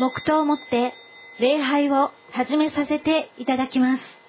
黙祷をもって礼拝を始めさせていただきます。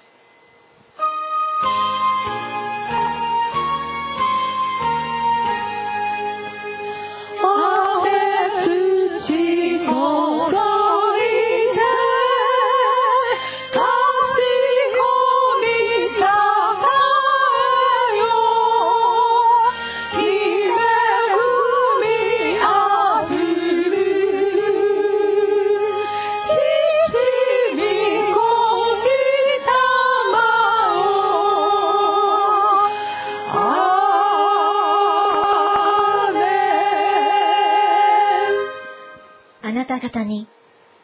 方に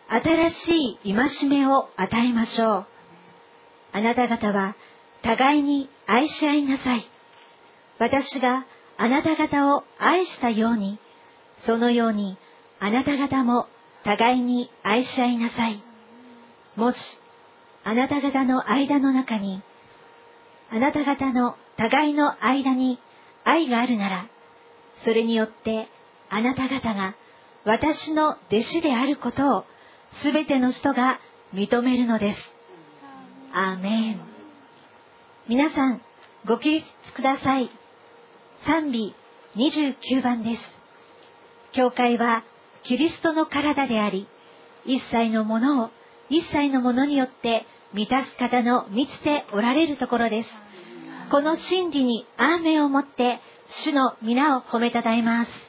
新しい戒めを与えましょう。あなた方は互いに愛し合いなさい。私があなた方を愛したように、そのようにあなた方も互いに愛し合いなさい。もし、あなた方の間の中に、あなた方の互いの間に愛があるなら、それによってあなた方が私の弟子であることをすべての人が認めるのです。アーメン。皆さん、ご起立ください。賛美29番です。教会はキリストの体であり、一切のものを一切のものによって満たす方の満ちておられるところです。この真理にアーメンをもって主の皆を褒めたたえます。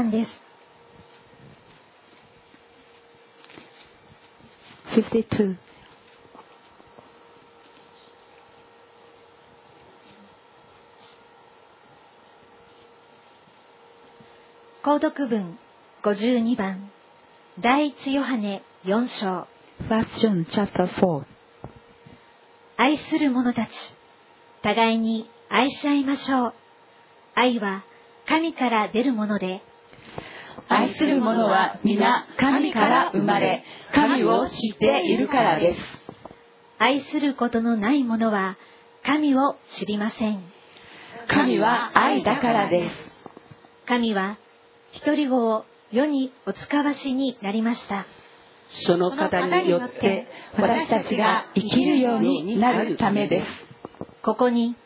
52番です。52. 購読文52番第一ヨハネ4章 First John chapter 4. 愛する者たち互いに愛し合いましょう愛は神から出るもので愛する者は皆神から生まれ神を知っているからです。愛することのない者は神を知りません。神は愛だからです。神は一人子を世にお使わしになりました。その方によって私たちが生きるようになるためです。ここに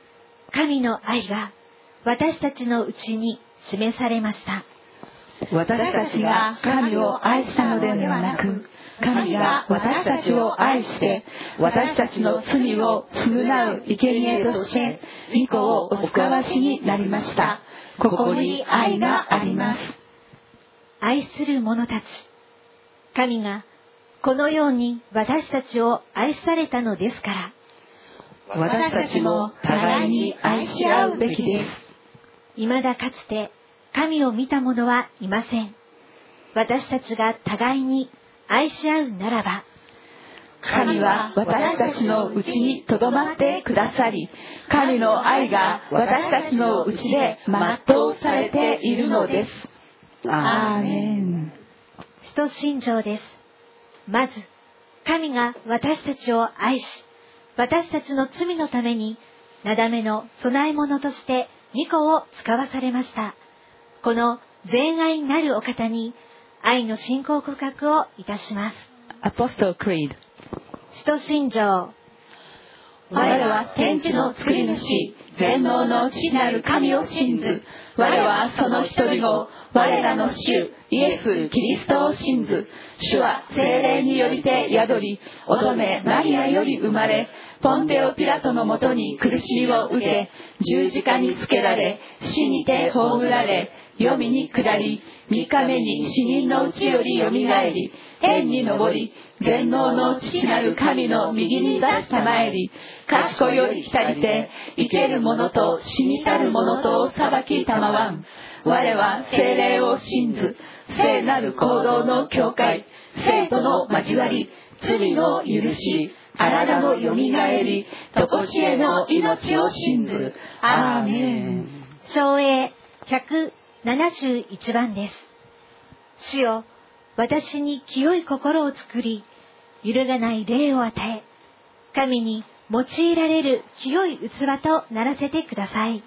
神の愛が私たちのうちに示されました私たちが神を愛したのではなく神が私たちを愛して私たちの罪を償う生贄として御子をお使わしになりましたここに愛があります愛する者たち。神がこのように私たちを愛されたのですから。私たちも互いに愛し合うべきです。未だかつて神を見た者はいません。私たちが互いに愛し合うならば、神は私たちのうちにとどまってくださり、神の愛が私たちのうちで全うされているのです。アーメン。使徒信条です。まず、神が私たちを愛し、私たちの罪のために、なだめの供え物として御子を使わされました。この全愛なるお方に、愛の信仰告白をいたします。Apostle Creed. 使徒信条、我は天地の作り主、全能の父なる神を信ず。我はその一人子、我らの主、イエス・キリストを信ず。主は精霊によりて宿り、乙女マリアより生まれ、ポンテオ・ピラトのもとに苦しみを受け、十字架につけられ、死にて葬られ、黄泉に下り、三日目に死人のうちよりよみがえり、天に昇り、全能の父なる神の右に座したまえり、賢より来りて、生ける者と死にたる者とを裁きたまわん。我は精霊を信ず、聖なる行動の教会、生徒の交わり、罪の許し、体のよみがえり、とこしえの命を信ず。アーメン。昭栄171番です。主よ、私に清い心を作り、揺るがない霊を与え、神に用いられる清い器とならせてください。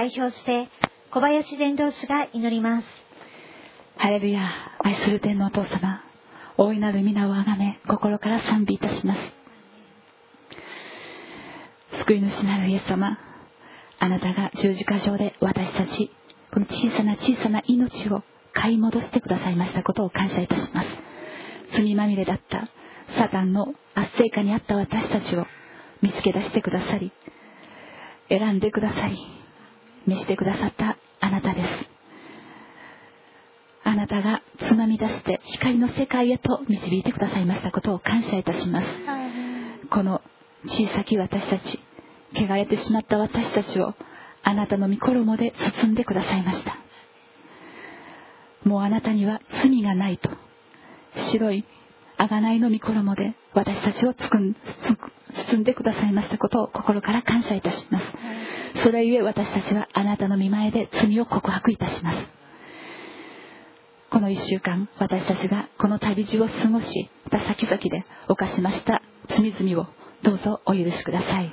代表して小林伝道師が祈ります。ハレルヤ愛する天のお父様大いなる皆をあがめ心から賛美いたします救い主なるイエス様あなたが十字架上で私たちこの小さな小さな命を買い戻してくださいましたことを感謝いたします罪まみれだったサタンの圧政下にあった私たちを見つけ出してくださり選んでくださり召してくださったあなたです。あなたがつまみ出して光の世界へと導いてくださいましたことを感謝いたします。この小さき私たち汚れてしまった私たちをあなたの御衣で包んでくださいました。もうあなたには罪がないと白い贖いの御衣で私たちを包んでくださいましたことを心から感謝いたします。それゆえ私たちはあなたの見前で罪を告白いたします。この1週間私たちがこの旅路を過ごしまた先々で犯しました罪々をどうぞお許しください。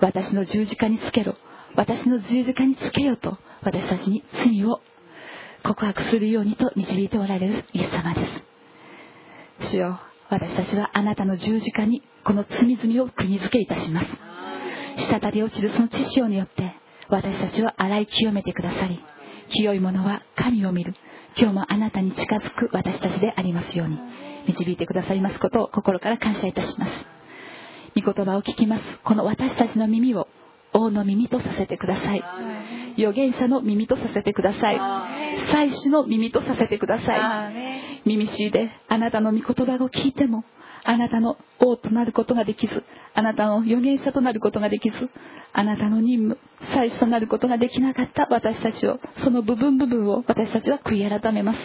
私の十字架につけろ私の十字架につけよと私たちに罪を告白するようにと導いておられるイエス様です。主よ私たちはあなたの十字架にこの罪々を国付けいたします。滴り落ちるその知潮によって私たちを洗い清めてくださり清いものは神を見る今日もあなたに近づく私たちでありますように導いてくださいますことを心から感謝いたします御言葉を聞きますこの私たちの耳を王の耳とさせてください預言者の耳とさせてください祭司の耳とさせてください耳しいであなたの御言葉を聞いてもあなたの王となることができずあなたの預言者となることができずあなたの任務祭司となることができなかった私たちをその部分部分を私たちは悔い改めます。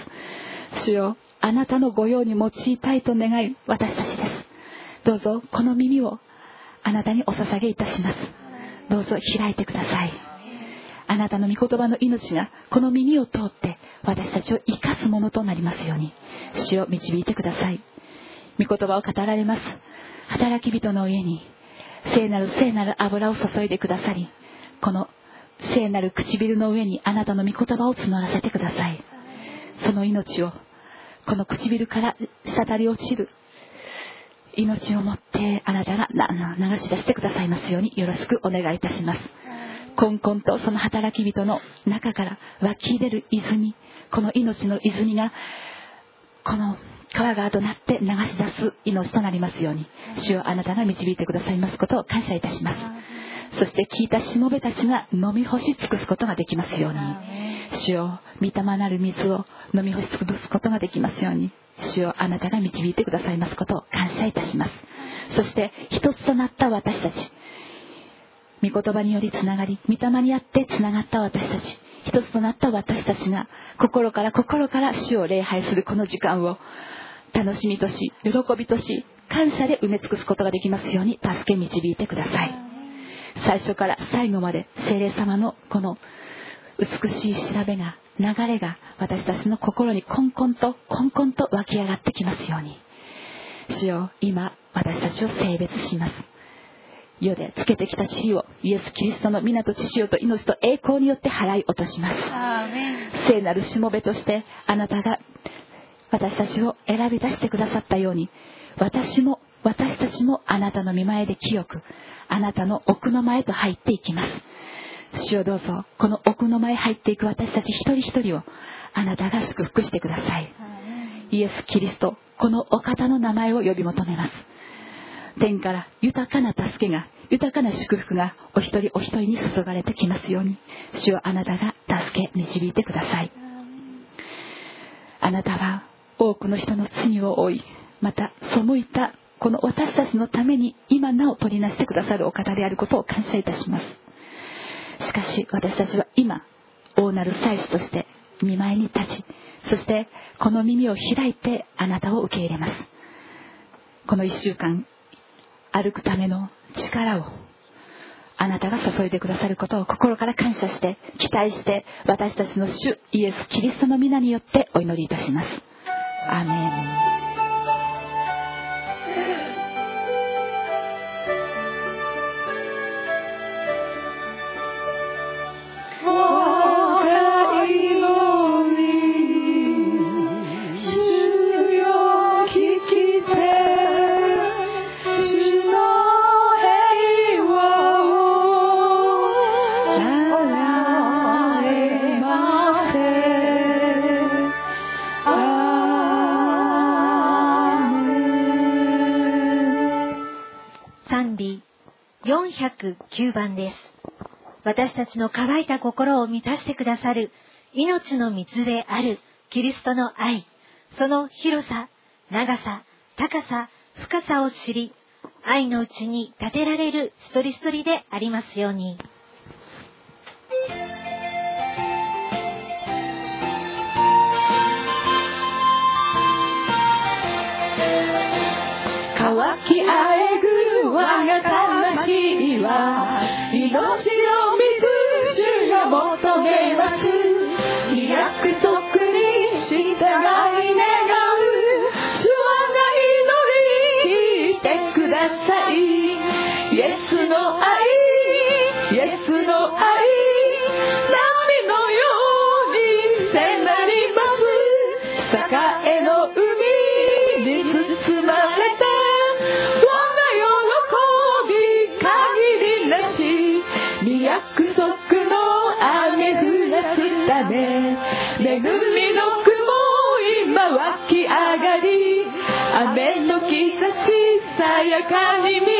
主よあなたの御用に用いたいと願い私たちです。どうぞこの耳をあなたにお捧げいたします。どうぞ開いてください。あなたの御言葉の命がこの耳を通って私たちを生かすものとなりますように。主を導いてください。御言葉を語られます。働き人の上に聖なる聖なる油を注いでくださりこの聖なる唇の上にあなたの御言葉を募らせてください。その命をこの唇から滴り落ちる命をもってあなたが流し出してくださいますようによろしくお願いいたします。こんこんとその働き人の中から湧き出る泉この命の泉がこの川川となって流し出す命となりますように主をあなたが導いてくださいますことを感謝いたします。そして聞いたしもべたちが飲み干し尽くすことができますように主を御霊なる水を飲み干し尽くすことができますように主をあなたが導いてくださいますことを感謝いたします。そして一つとなった私たち御言葉によりつながり御霊にあってつながった私たち一つとなった私たちが心から心から主を礼拝するこの時間を楽しみとし喜びとし感謝で埋め尽くすことができますように助け導いてください。最初から最後まで精霊様のこの美しい調べが流れが私たちの心にコンコンとコンコンと湧き上がってきますように。主よ今私たちを性別します。世でつけてきた地位をイエス・キリストの皆と血潮と命と栄光によって払い落とします。聖なるしもべとしてあなたが私たちを選び出してくださったように私も私たちもあなたの見前で清くあなたの奥の前と入っていきます。主をどうぞこの奥の前入っていく私たち一人一人をあなたが祝福してください。イエス・キリストこのお方の名前を呼び求めます。天から豊かな助けが豊かな祝福がお一人お一人に注がれてきますように主をあなたが助け導いてください。あなたは多くの人の罪を負いまた背いたこの私たちのために今なお取りなしてくださるお方であることを感謝いたします。しかし私たちは今大なる祭司として見舞いに立ちそしてこの耳を開いてあなたを受け入れます。この1週間歩くための力をあなたが注いでくださることを心から感謝して期待して私たちの主イエス・キリストの皆によってお祈りいたします。Amén. 709番です。私たちの乾いた心を満たしてくださる命の水であるキリストの愛、その広さ、長さ、高さ、深さを知り、愛のうちに立てられる一人一人でありますように。乾きあえぐ我がは命の水主が求めます。約束に従い願う。主はが祈り聞いてください。イエスの愛イエスの愛波のように迫ります。栄えのさや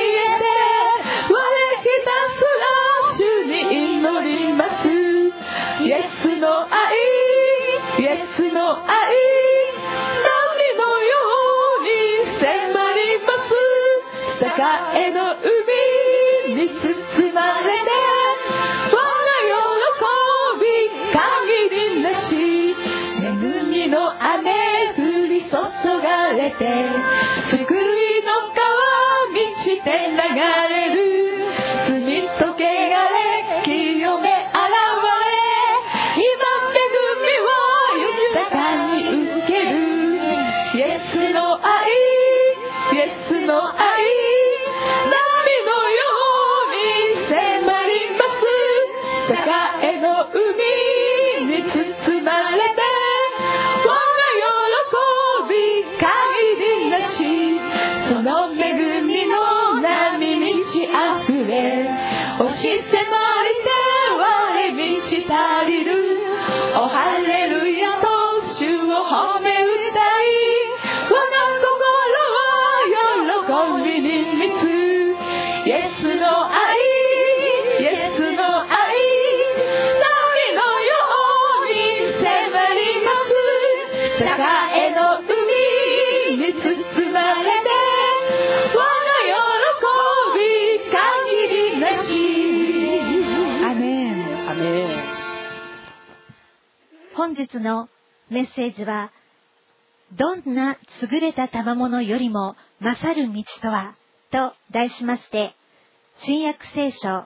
日のメッセージは、どんな優れた賜物よりも勝る道とは、と題しまして、新約聖書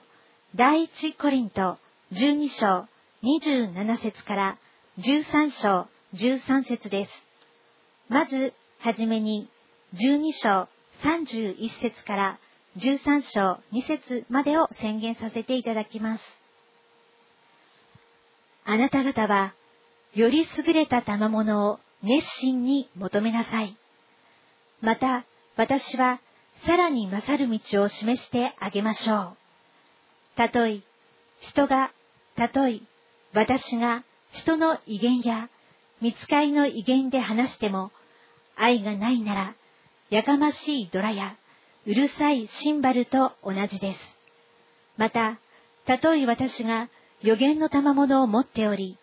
第一コリント12章27節から13章13節です。まず、はじめに12章31節から13章2節までを宣言させていただきます。あなた方は、より優れた賜物を熱心に求めなさい。また、私はさらに勝る道を示してあげましょう。たとえ、人が、たとえ、私が人の威厳や見つかりの威厳で話しても、愛がないなら、やかましいドラや、うるさいシンバルと同じです。また、たとえ私が予言の賜物を持っており、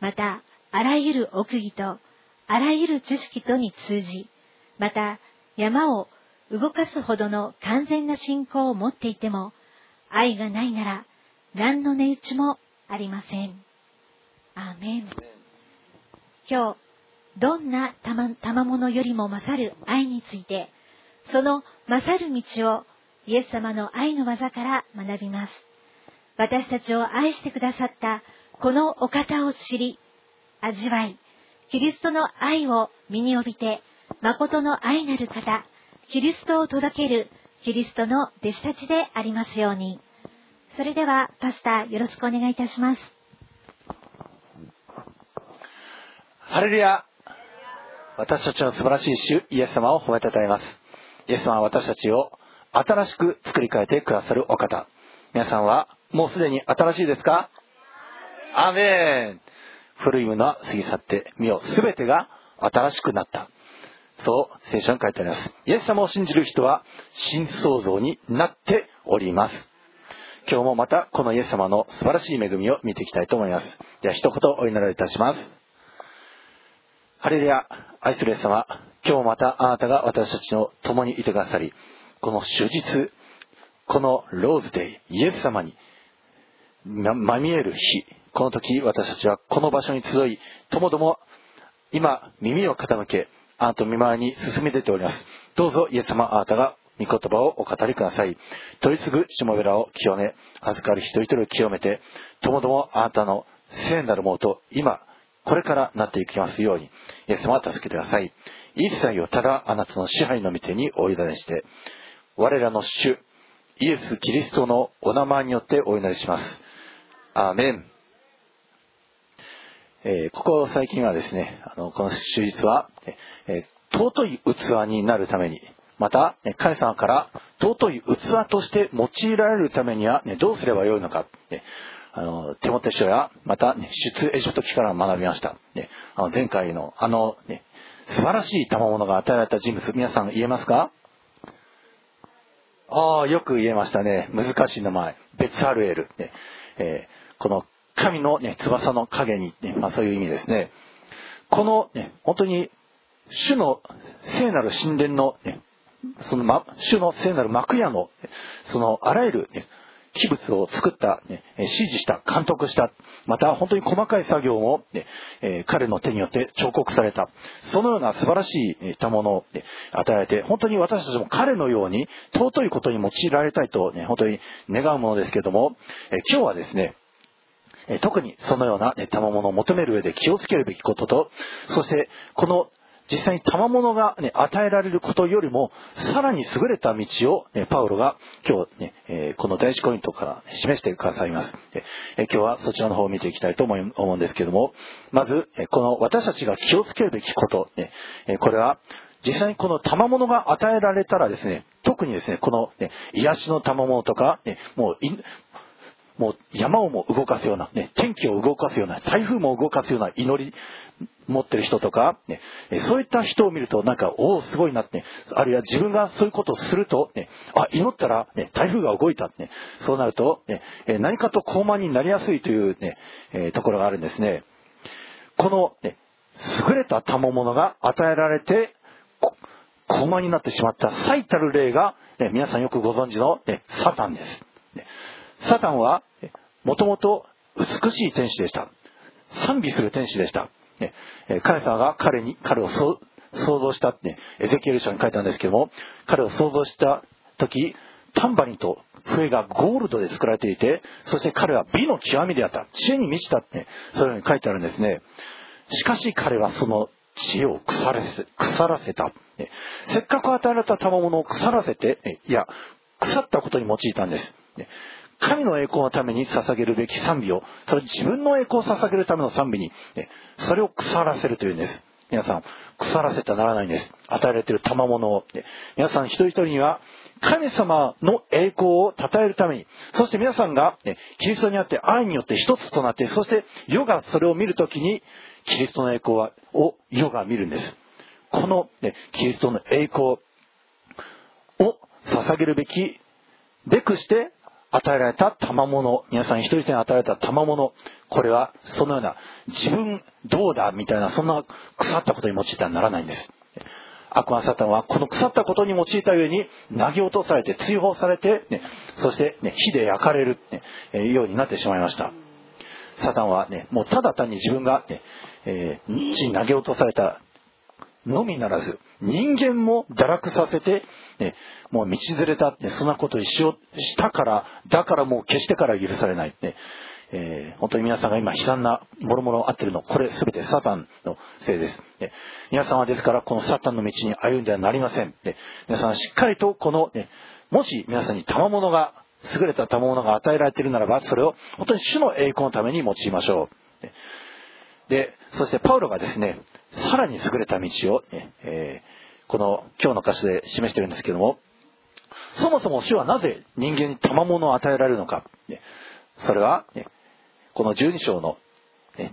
また、あらゆる奥義と、あらゆる知識とに通じ、また、山を動かすほどの完全な信仰を持っていても、愛がないなら、何の値打ちもありません。アーメン。今日、どんな賜物よりも勝る愛について、その勝る道をイエス様の愛の技から学びます。私たちを愛してくださったこのお方を知り、味わい、キリストの愛を身に帯びて、誠の愛なる方、キリストを届けるキリストの弟子たちでありますように。それでは、パスタよろしくお願いいたします。ハレルヤ。私たちの素晴らしい主イエス様を褒めたたえます。イエス様は私たちを新しく作り変えてくださるお方。皆さんはもうすでに新しいですか？アメン。古いものは過ぎ去って見よ全てが新しくなった。そう聖書に書いてあります。イエス様を信じる人は新創造になっております。今日もまたこのイエス様の素晴らしい恵みを見ていきたいと思います。では一言お祈りいたします。ハレルヤ愛するイエス様今日またあなたが私たちの共にいてくださりこの終日このローズデイイエス様にまみえる日この時私たちはこの場所に集いともども今耳を傾けあなたの見舞いに進め出ておりますどうぞイエス様あなたが御言葉をお語りください。取り継ぐしもべらを清め、預かる一人一人を清めて、ともどもあなたの聖なるものと今、これからなっていきますように、イエス様は助けてください。一切をただあなたの支配の御手にお委ねして、我らの主、イエス・キリストのお名前によってお祈りします。アーメン。えー、ここ最近はですね、あの、この手術は、えー、尊い器になるために、また、ね、神様から尊い器として用いられるためには、ね、どうすればよいのか、ね、あの、手元書や、また、ね、出エジプト記から学びました。ね、あの前回の、あの、ね、素晴らしい賜物が与えられた人物、皆さん言えますか？ああ、よく言えましたね。難しい名前。ベツアルエル。ねえ、この神の、ね、翼の影に、ね、まあ、そういう意味ですね。この、ね、本当に、主の聖なる神殿の、ね、その、ま、主の聖なる幕屋の、その、あらゆる、ね、器物を作った、ね、指示した、監督した、また本当に細かい作業も、ねえ、彼の手によって彫刻された、そのような素晴らしいたものを、ね、与えられて、本当に私たちも彼のように尊いことに用いられたいと、ね、本当に願うものですけども、え、今日はですね、特にそのような賜物を求める上で気をつけるべきことと、そしてこの実際に賜物が、与えられることよりも、さらに優れた道を、パウロが今日、この第一コイントから、示してくださいます。今日はそちらの方を見ていきたいと思うんですけども、まず、この私たちが気をつけるべきこと、これは、実際にこの賜物が与えられたらですね、特にですね、この、ね、癒しの賜物とか、ね、もうもう山をも動かすような、ね、天気を動かすような、台風も動かすような祈り持ってる人とか、ね、そういった人を見るとなんか、おお、すごいなって、あるいは自分がそういうことをすると、ね、あ、祈ったら、ね、台風が動いたって、ね、そうなると、ね、何かと高慢になりやすいというね、えところがあるんですね。この、ね、優れた賜物が与えられて、高慢になってしまった最たる例が、ね、皆さんよくご存知の、ね、サタンです。ねサタンは、もともと美しい天使でした。賛美する天使でした。ね、神様が彼に、彼を想像したって、エゼキエル書に書いたんですけども、彼を想像した時、タンバリンと笛がゴールドで作られていて、そして彼は美の極みであった。知恵に満ちたって、そういうふうに書いてあるんですね。しかし彼はその知恵を腐らせ腐らせた、せっかく与えられた賜物を腐らせて、いや、腐ったことに用いたんです。神の栄光のために捧げるべき賛美を、それ自分の栄光を捧げるための賛美に、それを腐らせるというんです。皆さん、腐らせてはならないんです。与えられている賜物を。皆さん一人一人には、神様の栄光を称えるために、そして皆さんが、キリストにあって愛によって一つとなって、そして世がそれを見るときに、キリストの栄光を世が見るんです。この、ね、キリストの栄光を捧げるべきべくして与えられた賜物、皆さん一人一人与えられた賜物、これはそのような自分どうだみたいなそんな腐ったことに用いてはならないんです。悪魔サタンはこの腐ったことに用いた上に投げ落とされて追放されて、ね、そして、ね、火で焼かれる、ね、えようになってしまいました。サタンはね、もうただ単に自分がね、えー、地に投げ落とされたのみならず、人間も堕落させて、ね、もう道連れだって、そんなことをししたから、だからもう決してから許されない。ねえー、本当に皆さんが今悲惨なもろもろあってるの、これ全てサタンのせいです。ね、皆さんはですから、このサタンの道に歩んではなりません。ね、皆さんはしっかりとこの、ね、もし皆さんに賜物が、優れた賜物が与えられているならば、それを本当に主の栄光のために用いましょう。で、そしてパウロがですね、さらに優れた道を、ね、えー、この今日の箇所で示してるんですけども、そもそも主はなぜ人間に賜物を与えられるのか。ね、それは、ね、この12章の、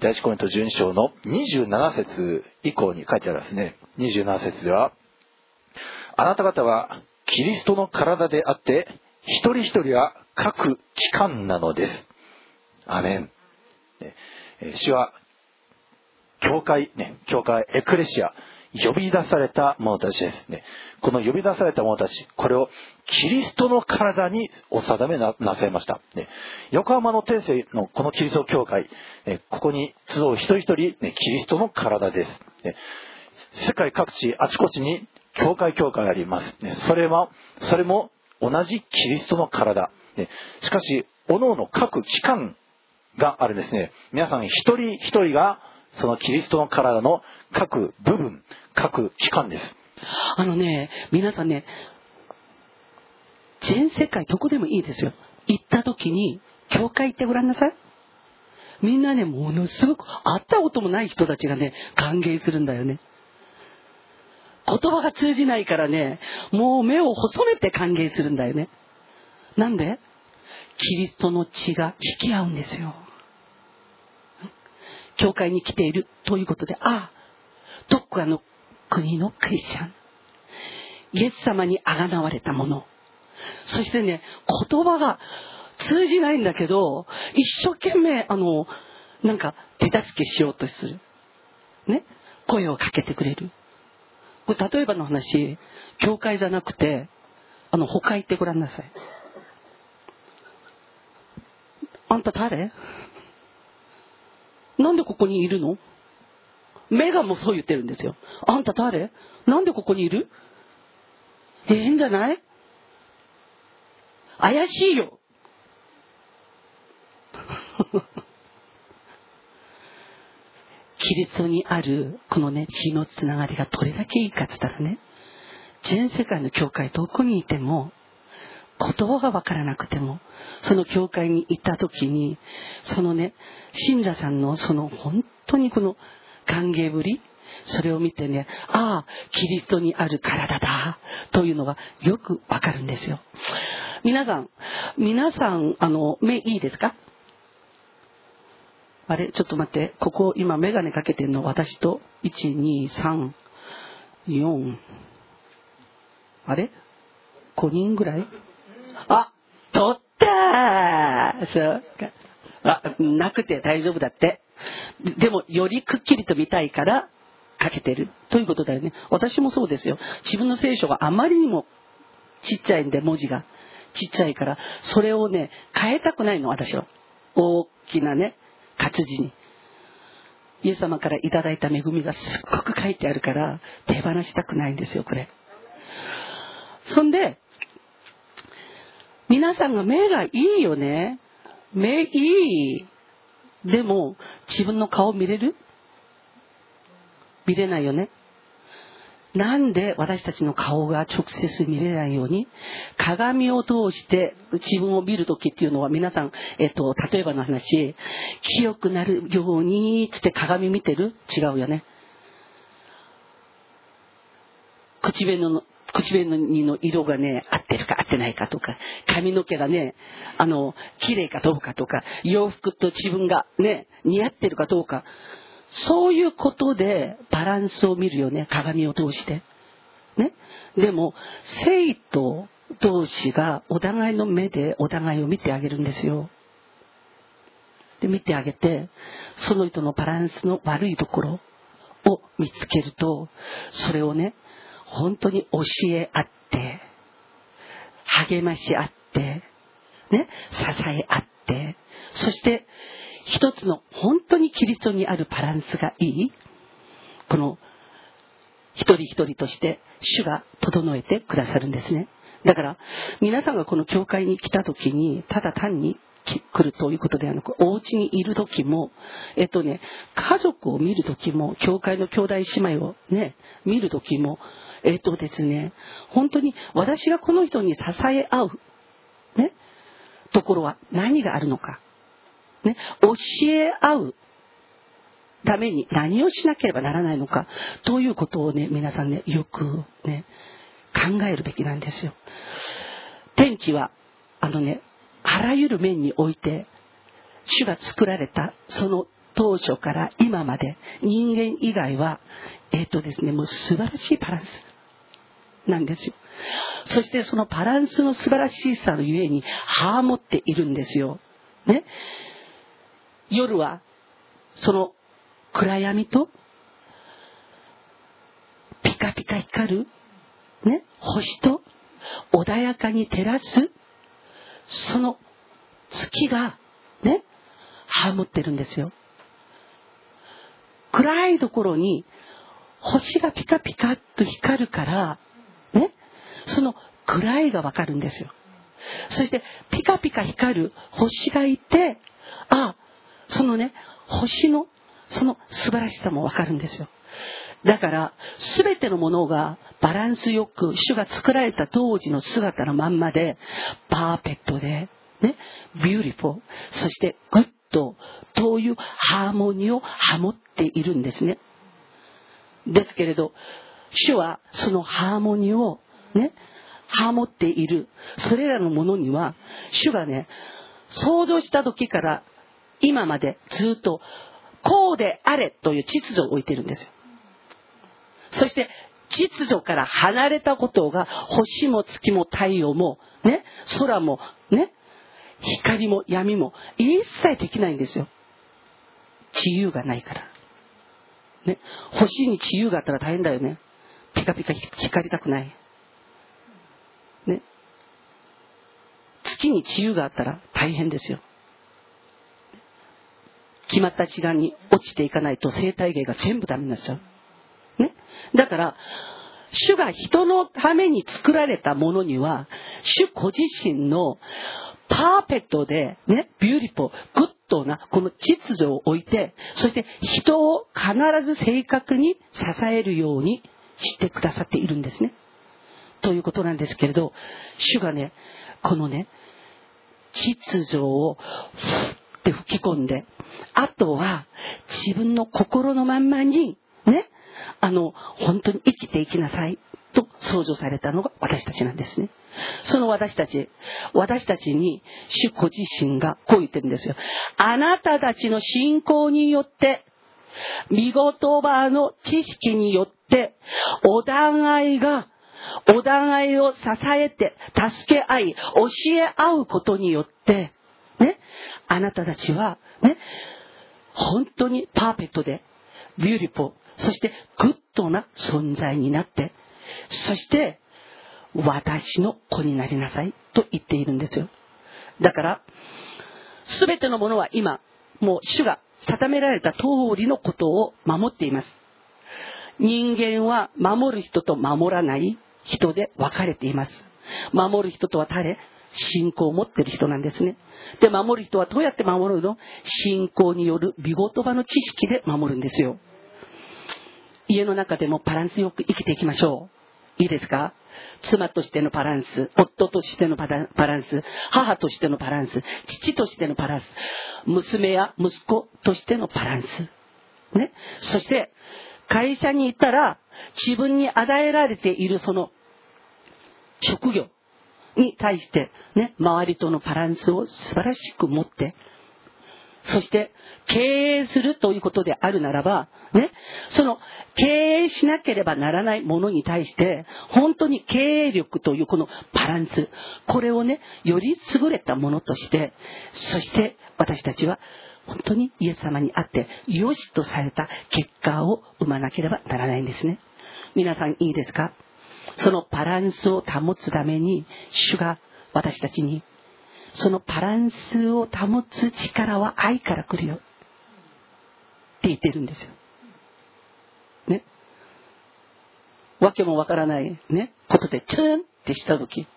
第一コメント12章の27節以降に書いてあるんですね。27節では、あなた方はキリストの体であって、一人一人は各機関なのです。アメン。主は教会、ね、教会、エクレシア、呼び出された者たちですね。この呼び出された者たち、これをキリストの体にお定めななさいました。ね、横浜の天性のこのキリスト教会、ね、ここに集う一人一人、ね、キリストの体です。ね、世界各地、あちこちに教会教会があります。ね、それは、それも同じキリストの体。ね、しかし、各々各機関があるんですね。皆さん一人一人がそのキリストの体の各部分、各機関です。あのね、皆さんね、全世界どこでもいいですよ。行った時に、教会行ってごらんなさい。みんなね、ものすごく、会ったこともない人たちがね、歓迎するんだよね。言葉が通じないからね、もう目を細めて歓迎するんだよね。なんで？キリストの血が引き合うんですよ。教会に来ているということで、ああ、どっかの国のクリスチャン。イエス様にあがなわれたもの。そしてね、言葉が通じないんだけど、一生懸命、あの、なんか手助けしようとする。ね？声をかけてくれる。これ例えばの話、教会じゃなくて、あの、他行ってごらんなさい。あんた誰？なんでここにいるの？メガもそう言ってるんですよ。あんた誰？なんでここにいる？変じゃない？怪しいよ。キリストにあるこのね、血のつながりがどれだけいいかって言ったらね、全世界の教会どこにいても、言葉がわからなくても、その教会に行った時に、そのね、信者さんのその本当にこの歓迎ぶり、それを見てね、ああ、キリストにある体だ、というのがよくわかるんですよ。皆さん、皆さん、あの、目いいですか？あれ？ちょっと待って。ここ、今、メガネかけてんの、私と、1、2、3、4、あれ ?5 人ぐらい？あ、取ったーそうかあ、なくて大丈夫だって。でも、よりくっきりと見たいから、かけてる。ということだよね。私もそうですよ。自分の聖書があまりにもちっちゃいんで、文字が。ちっちゃいから、それをね、変えたくないの、私は。大きなね、活字に。イエス様からいただいた恵みがすっごく書いてあるから、手放したくないんですよ、これ。そんで、皆さんが目がいいよね。目いい。でも、自分の顔見れる？見れないよね。なんで私たちの顔が直接見れないように、鏡を通して自分を見るときっていうのは皆さん、えっと、例えばの話、清くなるように、つって鏡見てる？違うよね。口紅の、口紅の色がね、合ってるかってないかとか、髪の毛がね、あの、綺麗かどうかとか、洋服と自分がね、似合ってるかどうか、そういうことでバランスを見るよね、鏡を通して。ね。でも、生徒同士がお互いの目でお互いを見てあげるんですよ。で、見てあげて、その人のバランスの悪いところを見つけると、それをね、本当に教え合って、励まし合って、ね、支え合って、そして一つの本当にキリストにあるバランスがいい、この一人一人として主が整えてくださるんですね。だから皆さんがこの教会に来た時にただ単に来るということではなく、お家にいる時も、えっとね、家族を見る時も、教会の兄弟姉妹をね、見る時も、えっとですね、本当に私がこの人に支え合う、ね、ところは何があるのか。ね、教え合うために何をしなければならないのかということをね、皆さんね、よくね、考えるべきなんですよ。天地は、あのね、あらゆる面において、主が作られた、その当初から今まで、人間以外は、えっ、ー、とですね、もう素晴らしいバランスなんですよ。そしてそのバランスの素晴らしさのゆえに、ハーモっているんですよ。ね？夜は、その暗闇と、ピカピカ光る、ね、星と、穏やかに照らす、その月が、ね、ハモってるんですよ。暗いところに、星がピカピカと光るから、その位がわかるんですよ。そして、ピカピカ光る星がいて、あ、そのね、星の、その素晴らしさもわかるんですよ。だから、すべてのものがバランスよく、主が作られた当時の姿のまんまで、パーペットで、ね、 beautiful、そして good というハーモニーを保っているんですね。ですけれど、主はそのハーモニーをね、ハモっている、それらのものには、主がね、想像した時から今までずっと、こうであれという秩序を置いてるんですよ。そして、秩序から離れたことが、星も月も太陽も、ね、空も、ね、光も闇も、一切できないんですよ。自由がないから。ね、星に自由があったら大変だよね。ピカピカ光りたくない。月に自由があったら大変ですよ。決まった時間に落ちていかないと生態芸が全部ダメになっちゃう。ね。だから、主が人のために作られたものには、主ご自身のパーペットで、ね、 beautiful、 good なこの秩序を置いて、そして人を必ず正確に支えるようにしてくださっているんですね。ということなんですけれど、主がね、このね、秩序をふって吹き込んで、あとは自分の心のまんまに、ね、あの、本当に生きていきなさいと創造されたのが私たちなんですね。その私たち、私たちに主ご自身がこう言ってるんですよ。あなたたちの信仰によって、見事場の知識によって、お互いが、お互いを支えて、助け合い、教え合うことによって、ね、あなたたちは、ね、本当にパーフェクトで、beautiful、そして good な存在になって、そして、私の子になりなさいと言っているんですよ。だから、すべてのものは今、もう主が定められた通りのことを守っています。人間は守る人と守らない人で分かれています。守る人とは誰？信仰を持ってる人なんですね。で、守る人はどうやって守るの？信仰による見言葉の知識で守るんですよ。家の中でもバランスよく生きていきましょう。いいですか？妻としてのバランス、夫としてのバランス、母としてのバランス、父としてのバランス、娘や息子としてのバランス。ね？そして、会社に行ったら、自分に与えられているその、職業に対して、ね、周りとのバランスを素晴らしく持って、そして経営するということであるならば、ね、その経営しなければならないものに対して、本当に経営力というこのバランス、これをね、より優れたものとして、そして私たちは本当にイエス様に会って、良しとされた結果を生まなければならないんですね。皆さんいいですか？そのバランスを保つために、主が私たちにそのバランスを保つ力は愛から来るよ。って言ってるんですよ。ね。わけもわからないね、ことでツーンってした時、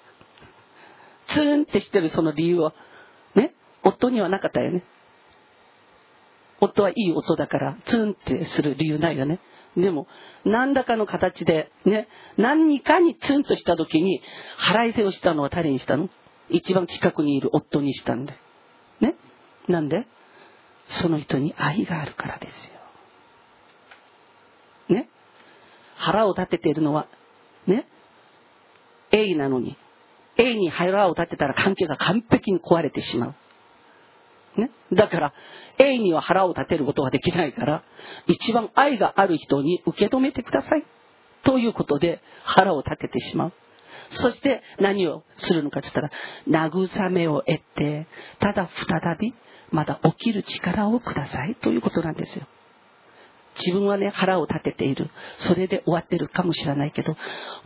ツーンってしてるその理由は、ね、夫にはなかったよね。夫はいい音だから、ツーンってする理由ないよね。でも、何らかの形で、ね、何かにツンとした時に、腹いせをしたのは誰にしたの？一番近くにいる夫にしたんで。ね？なんで？その人に愛があるからですよ。ね？腹を立てているのは、ね？A なのに、A に腹を立てたら関係が完璧に壊れてしまう。ね。だから、A には腹を立てることができないから、一番愛がある人に受け止めてください。ということで、腹を立ててしまう。そして何をするのかって言ったら、慰めを得て、ただ再び、また起きる力をくださいということなんですよ。自分はね、腹を立てている。それで終わってるかもしれないけど、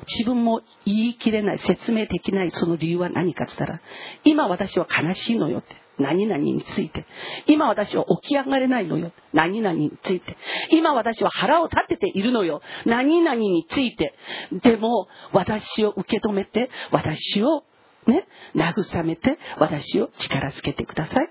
自分も言い切れない、説明できないその理由は何かって言ったら、今私は悲しいのよって。何々について。今私は起き上がれないのよ。何々について。今私は腹を立てているのよ。何々について。でも、私を受け止めて、私をね、慰めて、私を力づけてください。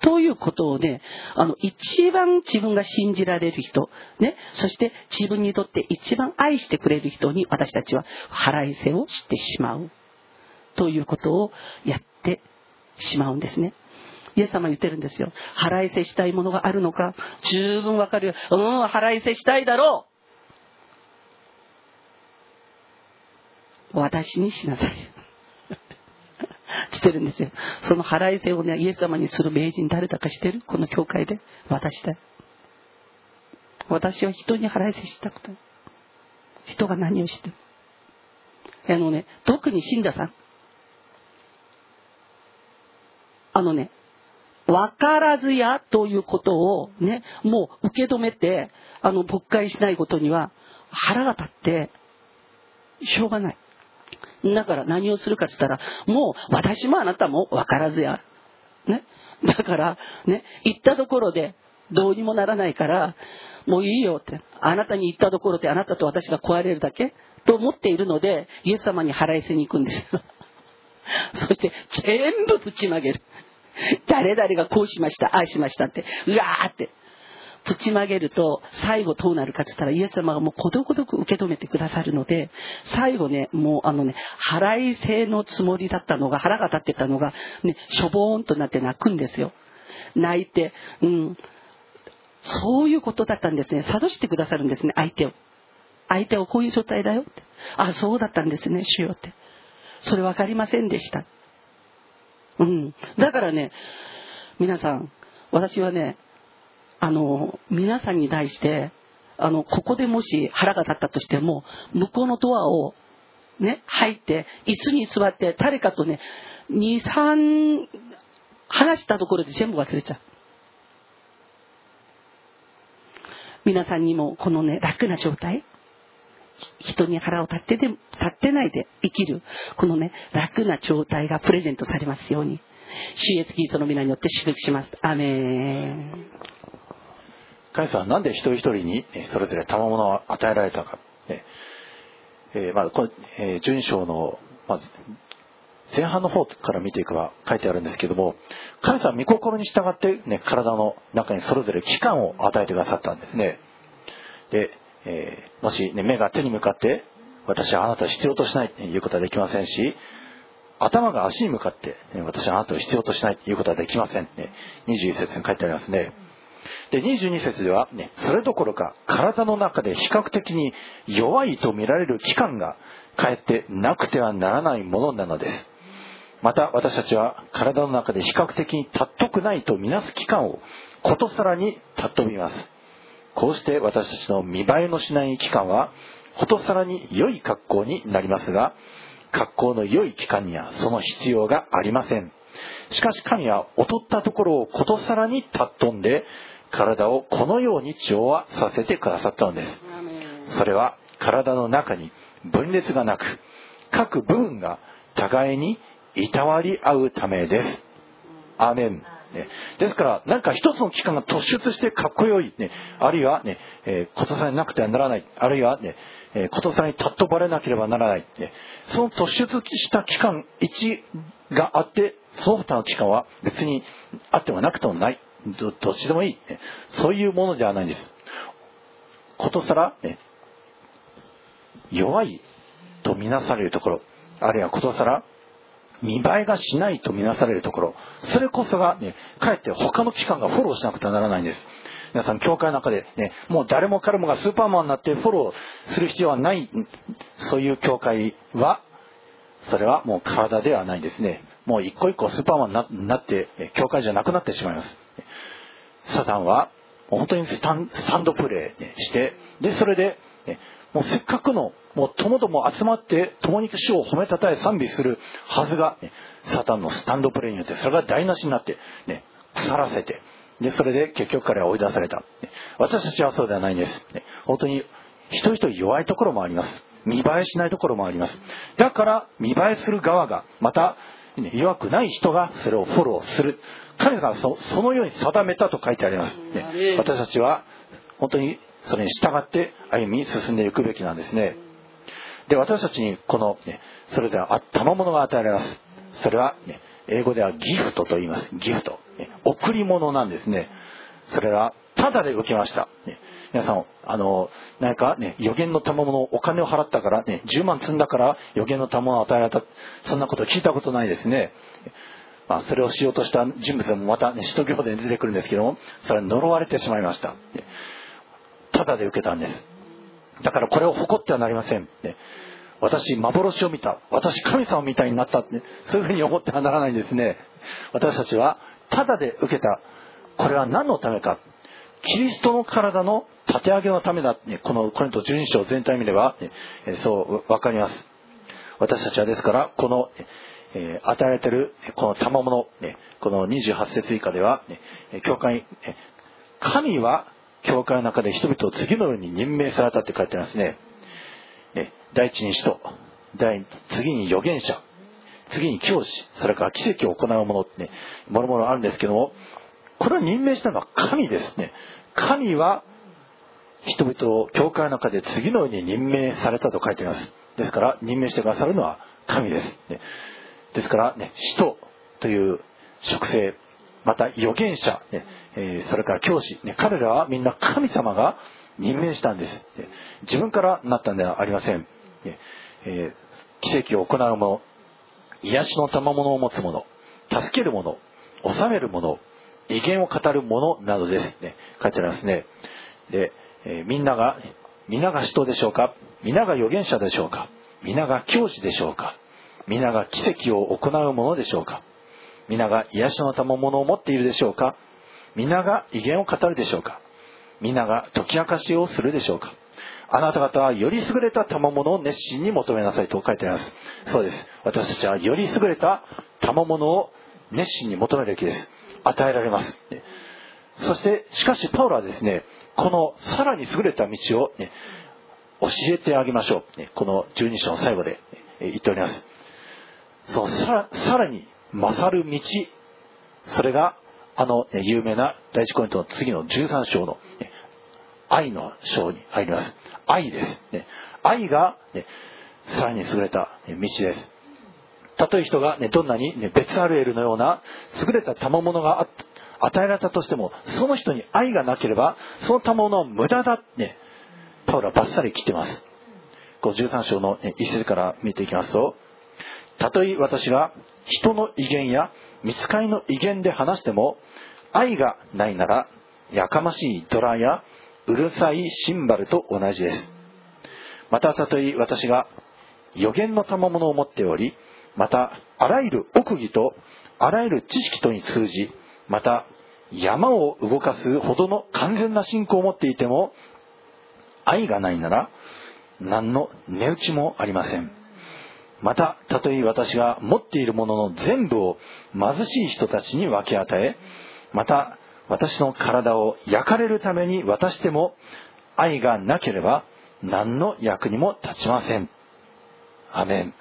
ということをね、あの、一番自分が信じられる人、ね、そして自分にとって一番愛してくれる人に私たちは腹いせをしてしまう。ということをやってしまうんですね。イエス様言ってるんですよ。腹いせしたいものがあるのか、十分わかるよ。うん、腹いせしたいだろう。私にしなさい。してるんですよ。その腹いせをね、イエス様にする名人誰だかしてる？この教会で。私だよ。私は人に腹いせしたくない。人が何をしても。あのね、特に死んださん。あのね、分からずやということをね、もう受け止めて、あの、勃会しないことには腹が立って、しょうがない。だから何をするかって言ったら、もう私もあなたも分からずや。ね。だから、ね、言ったところでどうにもならないから、もういいよって。あなたに言ったところであなたと私が壊れるだけ？と思っているので、イエス様に払いせに行くんです。そして全部ぶちまげる。誰々がこうしました、ああしましたって、うわーって。ぶちまげると、最後どうなるかって言ったら、イエス様がもうことごとく受け止めてくださるので、最後ね、もうあのね、払い制のつもりだったのが、腹が立ってたのが、ね、しょぼーんとなって泣くんですよ。泣いて、うん。そういうことだったんですね。諭してくださるんですね、相手を。相手をこういう状態だよって。あ、そうだったんですね、主よって。それ分かりませんでした。うん。だからね、皆さん、私はね、あの、皆さんに対して、あの、ここでもし腹が立ったとしても、向こうのドアをね、入って、椅子に座って、誰かとね、2、3、話したところで全部忘れちゃう。皆さんにもこのね、楽な状態、人に腹を立ってで、立ってないで生きる、このね、楽な状態がプレゼントされますように、主イエスキリストの皆によって祝福します。アメン。神様はなんで一人一人にそれぞれ賜物を与えられたか。えー、まあ、この、えー、12章の、まず、前半の方から見ていくば書いてあるんですけども、神様は御心に従って、ね、体の中にそれぞれ期間を与えてくださったんですね。で、えー、もし、ね、目が手に向かって、私はあなたを必要としないということはできませんし、頭が足に向かって、ね、私はあなたを必要としないということはできません。ね、21節に書いてありますね。で、22節では、ね、それどころか、体の中で比較的に弱いと見られる器官が、かえってなくてはならないものなのです。また私たちは体の中で比較的に尊くないとみなす器官をことさらに尊びます。こうして私たちの見栄えのしない期間は、ことさらに良い格好になりますが、格好の良い期間にはその必要がありません。しかし神は劣ったところをことさらに尊んで、体をこのように調和させてくださったのです。それは体の中に分裂がなく、各部分が互いにいたわり合うためです。アーメン。ね、ですから、何か一つの機関が突出してかっこよい、ね、あるいはね、えー、ことされなくてはならない、あるいはね、えー、ことされに尊ばれなければならない、ね、その突出した機関1があって、その他の機関は別にあってもなくてもない、どどっちでもいい、ね、そういうものではないんです。ことさら、ね、弱いとみなされるところ、あるいはことさら見栄えがしないとみなされるところ、それこそがね、かえって他の機関がフォローしなくてはならないんです。皆さん、教会の中でね、もう誰も彼もがスーパーマンになってフォローする必要はない、そういう教会は、それはもう体ではないんですね。もう一個一個スーパーマンになって、教会じゃなくなってしまいます。サタンは、本当にスタンドプレーして、で、それで、もうせっかくのもうともども集まって共に主を褒めたたえ賛美するはずが、ね、サタンのスタンドプレイによってそれが台無しになって、ね、腐らせてでそれで結局彼は追い出された、ね、私たちはそうではないんです、ね、本当に一人一人弱いところもあります。見栄えしないところもあります。だから見栄えする側がまたね、弱くない人がそれをフォローする。神様がそそのように定めたと書いてあります、ね、私たちは本当にそれに従って歩み進んでいくべきなんですねで私たちにこの、ね、それでは賜物が与えられます。それは、ね、英語ではギフトと言います。ギフト、ね、贈り物なんですね。それはただで受けました、ね、皆さんあの何かね予言の賜物お金を払ったからね10万積んだから予言の賜物を与えられた。そんなこと聞いたことないですね。まあ、それをしようとした人物もまた、ね、使徒行で出てくるんですけどもそれは呪われてしまいました。ただで受けたんです。だからこれを誇ってはなりません、ね、私幻を見た。私神様みたいになった、ね、そういうふうに思ってはならないんですね。私たちはただで受けた。これは何のためか。キリストの体の立て上げのためだ、ね、このコリント12章全体見れば、そう分かります。私たちはですからこの、え、与えられてるこの賜物、ね、この28節以下では、ね、教会、神は教会の中で人々を次のように任命されたって書いてますね。第一に使徒第次に預言者次に教師それから奇跡を行うものってねもろもろあるんですけどもこれを任命したのは神ですね。神は人々を教会の中で次のように任命されたと書いています。ですから任命してくださるのは神です、ね、ですからね使徒という職性また預言者、え、それから教師、ね、彼らはみんな神様が任命したんです、自分からなったんではありません、え、奇跡を行う者癒しの賜物を持つ者助ける者治める者威厳を語る者などです。ね書いてありますね。で、え、みんなが皆が使徒でしょうか？皆が預言者でしょうか？皆が教師でしょうか？皆が奇跡を行うものでしょうか？皆が癒しの賜物を持っているでしょうか？皆が威厳を語るでしょうか？皆が解き明かしをするでしょうか？あなた方はより優れた賜物を熱心に求めなさいと書いてあります。そうです。私たちはより優れた賜物を熱心に求めるべきです。与えられます。そしてしかしパウロはですねこのさらに優れた道を、ね、教えてあげましょう、この12章の最後で言っております。そのさらに勝る道。それがあの有名な第一コイントの次の13章の愛の章に入ります。愛です、愛が、さらに優れた道です。たとえ人が、どんなに、ね、別アルエルのような優れた賜物が与えられたとしてもその人に愛がなければその賜物は無駄だねパウロはバッサリ切ってます。13章の一節から見ていきますとたとえ私が人の威厳や見つかりの威厳で話しても愛がないならやかましいドラやうるさいシンバルと同じです。またたとえ私が予言の賜物を持っておりまたあらゆる奥義とあらゆる知識とに通じまた山を動かすほどの完全な信仰を持っていても愛がないなら何の値打ちもありません。またたとえ私が持っているものの全部を貧しい人たちに分け与えまた私の体を焼かれるために渡しても愛がなければ何の役にも立ちません。アメン。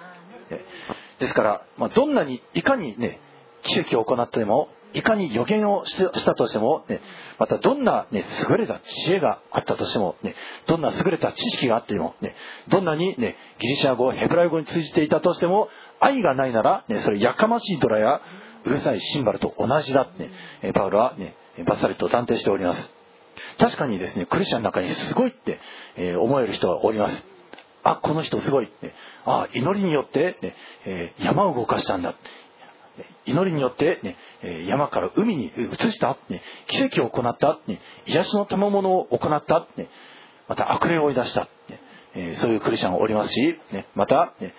ですから、まあ、どんなにいかにね奇跡を行ってもいかに予言をしたとしても、ね、またどんな、ね、優れた知恵があったとしても、ね、どんな優れた知識があっても、ね、どんなに、ね、ギリシャ語ヘブライ語に通じていたとしても愛がないなら、ね、それやかましいドラやうるさいシンバルと同じだって、ね、パウロは、ね、バッサリと断定しております。確かにですねクリスチャンの中にすごいって、え思える人がおります。あこの人すごい、ね、あ祈りによって、ねえ山を動かしたんだ。祈りによって、ね、山から海に移した、ね、奇跡を行った、ね、癒しの賜物を行った、ね、また悪霊を追い出した、ねそういうクリスチャンがおりますし、ね、また、ね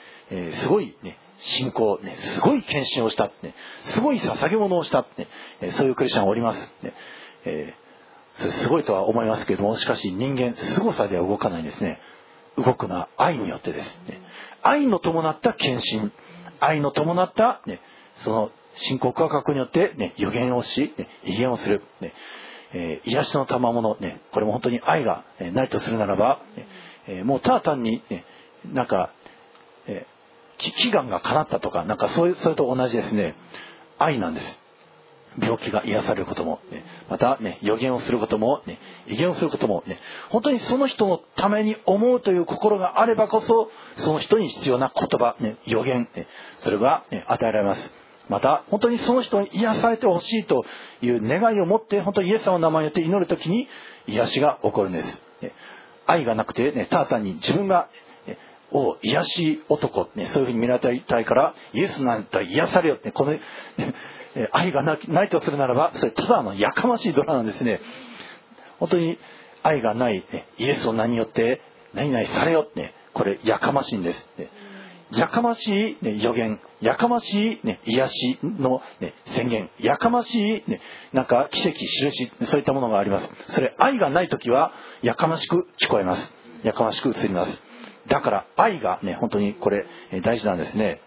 すごい、ね、信仰、ね、すごい献身をした、ね、すごい捧げ物をした、ね、そういうクリスチャンがおります。ねえー、すごいとは思いますけれどもしかし人間凄さでは動かないんですね動くのは愛によってです、ね、愛の伴った献身愛の伴った、ね、その信仰告白によって、ね、予言をし、ね、威厳をする、ねえー、癒しの賜物、ね、これも本当に愛が、ないとするならば、ねえー、もうただ単に、ね、なんか、えー、祈願が叶ったとかなんかそういうそれと同じですね愛なんです病気が癒されることも、ね、またね、予言をすることも、ね、威厳をすることも、ね、本当にその人のために思うという心があればこそ、その人に必要な言葉、ね、予言、ね、それが、ね、与えられます。また、本当にその人に癒されてほしいという願いを持って、本当にイエス様の名前によって祈るときに癒しが起こるんです。愛がなくて、ね、ただ単に自分が、を癒し男、ね、そういうふうに見られたいから、イエスなんて癒されよって、この、愛がないとするならば、それただのやかましいドラなんですね。本当に愛がない、ね、イエスを何によって何々されよって、ね、これやかましいんです。ね、やかましい、ね、予言、やかましい、ね、癒しの、ね、宣言、やかましい、ね、なんか奇跡、印、そういったものがあります。それ愛がない時はやかましく聞こえます。やかましく映ります。だから愛がね、本当にこれ大事なんですね。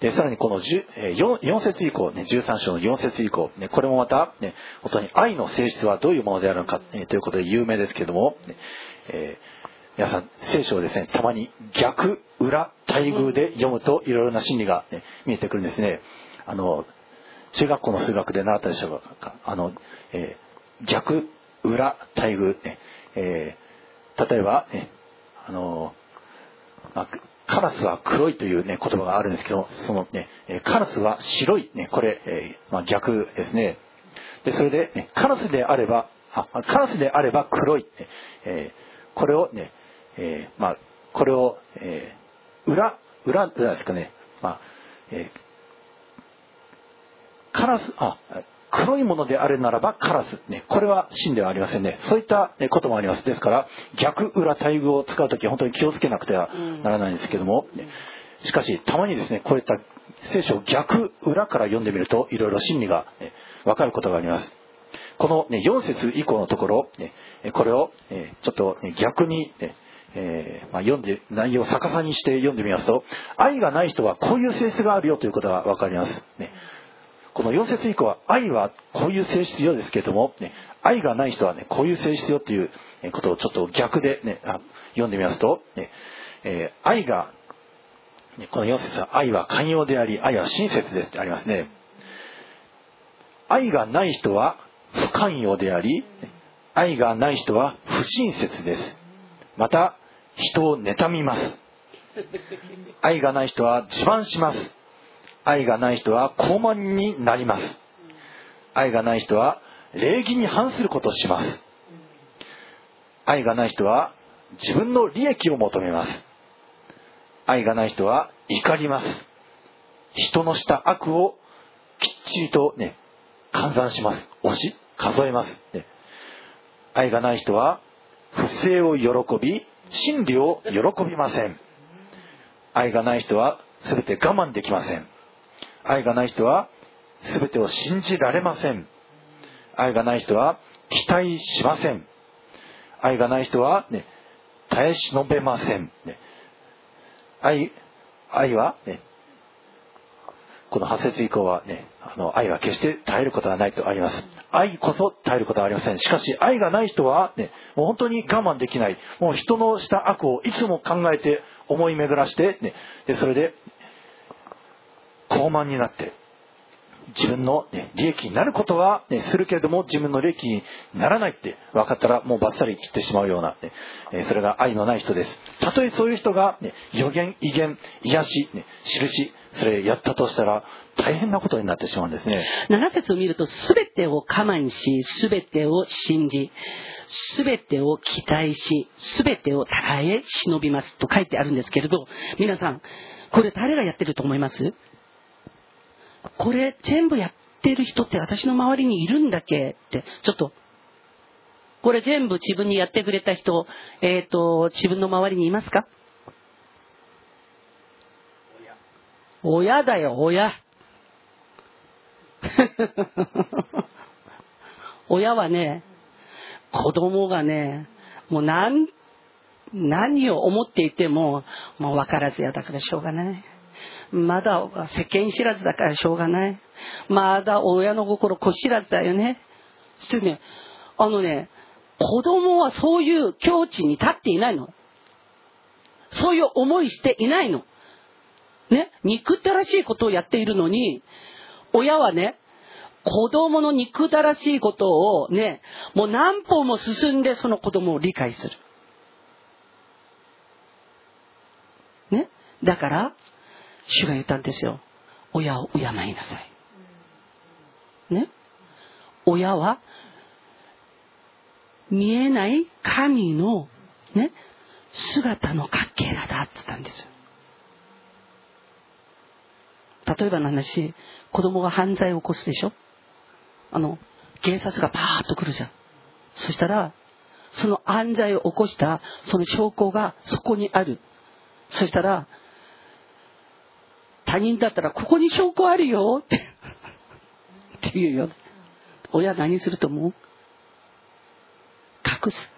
で、さらにこの 4, 4節以降、ね、13章の4節以降、ね、これもまた、ね、本当に愛の性質はどういうものであるのか、えということで有名ですけども、えー、皆さん、聖書をですね、たまに逆、裏、対偶で読むといろいろな真理が、ね、見えてくるんですね。あの、中学校の数学で習ったでしょうか。あの、えー、逆、裏、対偶、ね、えー、例えば、ね、あの、まあカラスは黒いというね、言葉があるんですけど、そのね、カラスは白い、ね、これ、えー、まあ、逆ですね。で、それで、ね、カラスであれば、あ、カラスであれば黒い、えー、これをね、えー、まあ、これを、えー、裏、裏、裏ですかね、まあ、えー、カラス、あ、黒いものであるならばカラス。ね、これは真ではありませんね。そういったこともあります。ですから、逆裏対偶を使うときは本当に気をつけなくてはならないんですけども、しかし、たまにですね、こういった聖書を逆裏から読んでみると、いろいろ真理がわかることがあります。この、ね、4節以降のところ、ね、これを、ね、ちょっと、ね、逆に、ね、えー、まあ、読んで、内容を逆さにして読んでみますと、愛がない人はこういう性質があるよということがわかります。ねこの4節以降は愛はこういう性質よですけれども、ね、愛がない人はね、こういう性質よっていうことをちょっと逆でね、読んでみますと、ねえー、愛が、この4節は愛は寛容であり、愛は親切ですってありますね。愛がない人は不寛容であり、愛がない人は不親切です。また、人を妬みます。愛がない人は自慢します。愛がない人は高慢になります。愛がない人は礼儀に反することをします。愛がない人は自分の利益を求めます。愛がない人は怒ります。人のした悪をきっちりとね、換算します。押し、数えます。ね、愛がない人は不正を喜び、真理を喜びません。愛がない人は全て我慢できません。愛がない人は全てを信じられません愛がない人は期待しません愛がない人は、ね、耐え忍べません、ね、愛愛は、ね、この8節以降はね、あの愛は決して耐えることはないとあります。愛こそ耐えることはありません。しかし愛がない人はね、もう本当に我慢できない。もう人のした悪をいつも考えて思い巡らして、ね、でそれで傲慢になって自分の、ね、利益になることは、ね、するけれども自分の利益にならないって分かったらもうバッサリ切ってしまうような、ねえそれが愛のない人です。たとえそういう人が、ね、予言、威厳、癒し、ね、印、それやったとしたら大変なことになってしまうんですね。7節を見ると全てを我慢し、全てを信じ、全てを期待し、全てを耐え忍びますと書いてあるんですけれど、皆さん、これ誰がやってると思います？これ全部やってる人って私の周りにいるんだっけって、ちょっと、これ全部自分にやってくれた人、えっ、ー、と、自分の周りにいますか？親だよ、親。親はね、子供がね、もう何、何を思っていても、もう分からずやだからしょうがない。まだ世間知らずだからしょうがない。まだ親の心こ知らずだよね。そしてね、あのね、子供はそういう境地に立っていないの。そういう思いしていないの。ね、憎たらしいことをやっているのに、親はね、子供の憎たらしいことをね、もう何歩も進んでその子供を理解する。ね。だから、主が言ったんですよ。親を敬いなさい。ね。親は、見えない神の、ね、姿のかけらだって言ったんですよ。例えばの話、子供が犯罪を起こすでしょ？あの、警察がパーッと来るじゃん。そしたら、その犯罪を起こしたその証拠がそこにある。そしたら、他人だったらここに証拠あるよ ってって言うよ。親何すると思う？隠す。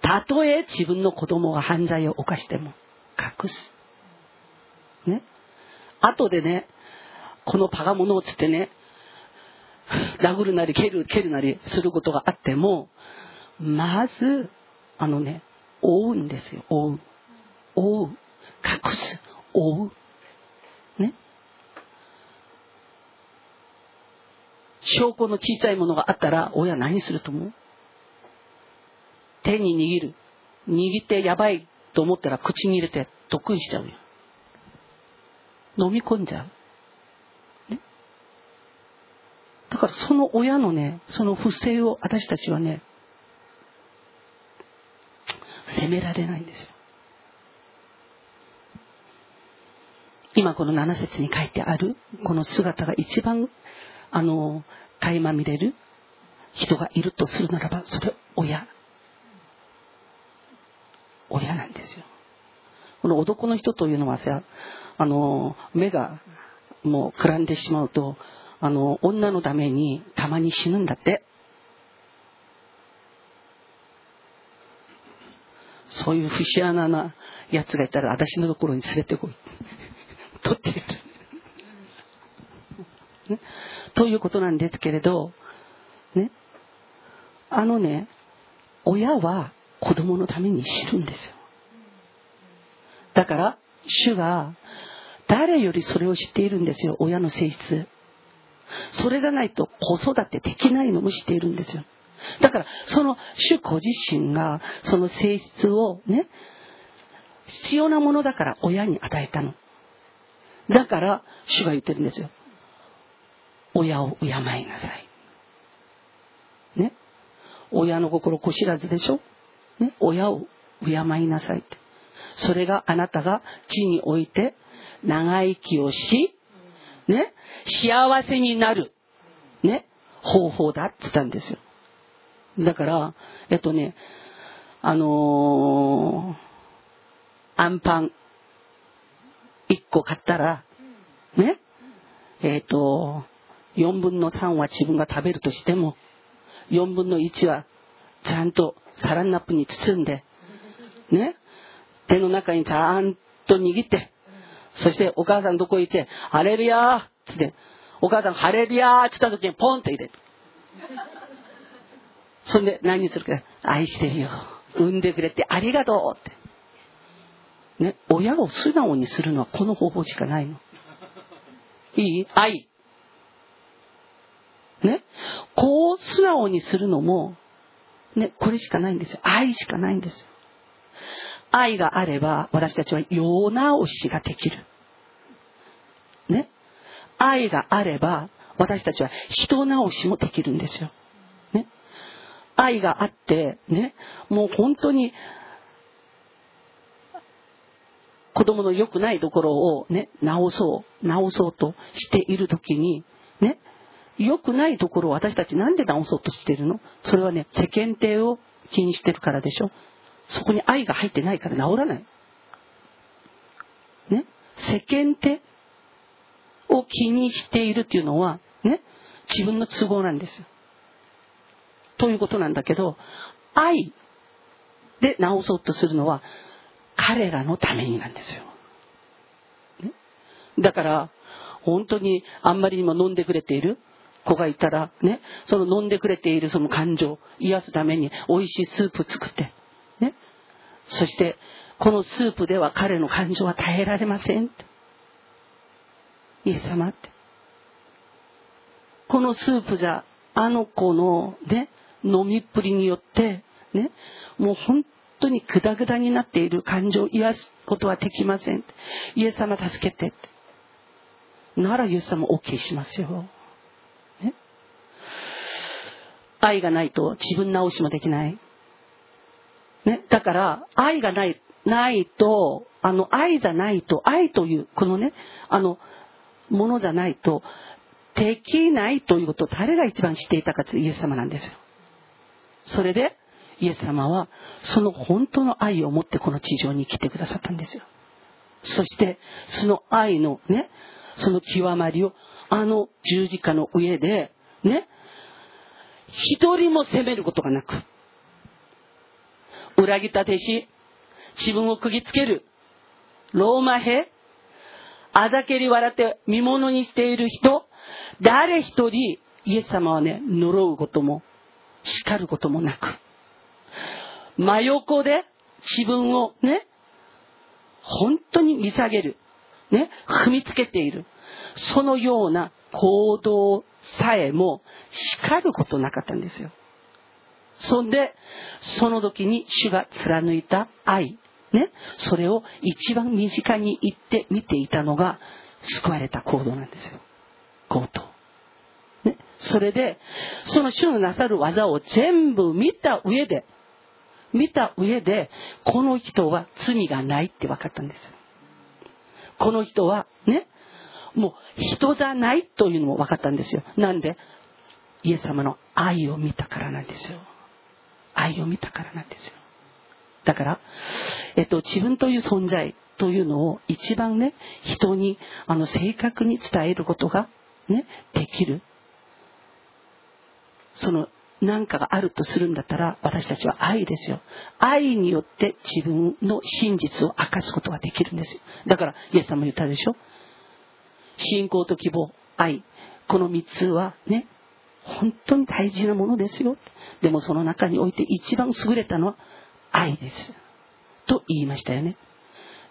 たとえ自分の子供が犯罪を犯しても隠す。ね？後でね、このパガモノをつってね、殴るなり蹴る、蹴るなりすることがあっても、まず、あのね、覆うんですよ。覆う。覆う。隠す。覆う。ね。証拠の小さいものがあったら、親何すると思う？手に握る。握ってやばいと思ったら口に入れて得意しちゃうよ。飲み込んじゃう。ね。だからその親のね、その不正を私たちはね、責められないんですよ。今この7節に書いてあるこの姿が一番あの垣間見れる人がいるとするならばそれ親親なんですよこの男の人というのはさあの目がもうくらんでしまうとあの女のためにたまに死ぬんだって。そういう節穴なやつがいたら私のところに連れてこい。取ってやる、ね、ということなんですけれどね。あのね親は子供のために死ぬんですよ。だから主が誰よりそれを知っているんですよ親の性質。それがないと子育てできないのも知っているんですよ。だからその主子自身がその性質をね必要なものだから親に与えたの。だから主が言ってるんですよ。親を敬いなさい。ね。親の心子知らずでしょ、ね、親を敬いなさいって。それがあなたが地において長生きをし、ね、幸せになる、ね、方法だって言ったんですよ。だから、えっとね、あのー、アンパン1個買ったら、ね、えっ、と、4分の3は自分が食べるとしても、4分の1はちゃんとサランラップに包んで、ね、手の中にちゃんと握って、そしてお母さんどこ行って、ハレルヤーつって、お母さんハレルヤーって言った時にポンと入れる。そんで何にするか、愛してるよ。産んでくれてありがとうって。ね、親を素直にするのはこの方法しかないの。いい？愛。ね？こう素直にするのも、ね、これしかないんですよ。愛しかないんですよ。愛があれば私たちは世直しができる。ね？愛があれば私たちは人直しもできるんですよ。ね？愛があって、ね？もう本当に子供の良くないところをね、直そう、直そうとしている時に、ね、良くないところを私たちなんで直そうとしてるの？それはね、世間体を気にしてるからでしょ。そこに愛が入ってないから治らない。ね？世間体を気にしているっていうのは、ね、自分の都合なんですよ。ということなんだけど、愛で直そうとするのは、彼らのためになんですよ。ね、だから、本当にあんまりにも飲んでくれている？子がいたら、ね、その飲んでくれているその感情を癒すために美味しいスープ作って、ね、そしてこのスープでは彼の感情は耐えられません。イエス様って。このスープじゃあの子のね飲みっぷりによってねもう本当にグダグダになっている感情を癒すことはできません。イエス様助けてって。ならイエス様 OK しますよ、ね、愛がないと自分直しもできない。ね、だから、愛がない、ないと、あの、愛じゃないと、愛という、このね、あの、ものじゃないと、できないということを誰が一番知っていたかというイエス様なんですよ。それで、イエス様は、その本当の愛を持ってこの地上に来てくださったんですよ。そして、その愛のね、その極まりを、あの十字架の上で、ね、一人も責めることがなく、裏切った弟子、自分を釘つける、ローマ兵、あざけり笑って見物にしている人、誰一人、イエス様はね、呪うことも、叱ることもなく、真横で自分をね、本当に見下げる、ね、踏みつけている、そのような行動さえも叱ることなかったんですよ。そんで、その時に主が貫いた愛、ね、それを一番身近に言って見ていたのが救われた行動なんですよ。強盗。ね、それで、その主のなさる技を全部見た上で、見た上で、この人は罪がないって分かったんです。この人は、ね、もう人じゃないというのも分かったんですよ。なんでイエス様の愛を見たからなんですよ。愛を見たからなんですよ。だから、えっと、自分という存在というのを一番ね、人に、あの、正確に伝えることが、ね、できる。その、何かがあるとするんだったら、私たちは愛ですよ。愛によって自分の真実を明かすことができるんですよ。だから、イエス様も言ったでしょ信仰と希望、愛。この三つはね、本当に大事なものですよ。でもその中において一番優れたのは愛です。と言いましたよね。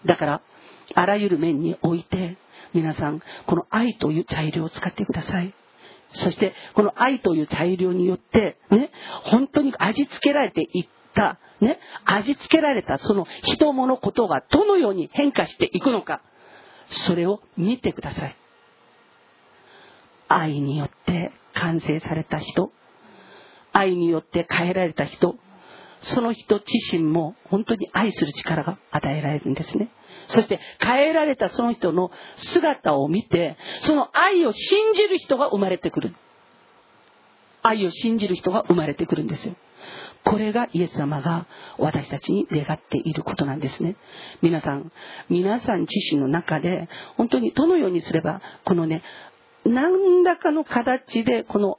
だから、あらゆる面において、皆さん、この愛という材料を使ってください。そして、この愛という材料によって、ね、本当に味付けられていった、ね、味付けられたその人物ことがどのように変化していくのか、それを見てください。愛によって完成された人、愛によって変えられた人、その人自身も本当に愛する力が与えられるんですね。そして変えられたその人の姿を見て、その愛を信じる人が生まれてくる。愛を信じる人が生まれてくるんですよ。これがイエス様が私たちに願っていることなんですね。皆さん、皆さん自身の中で本当にどのようにすればこのね、何らかの形でこの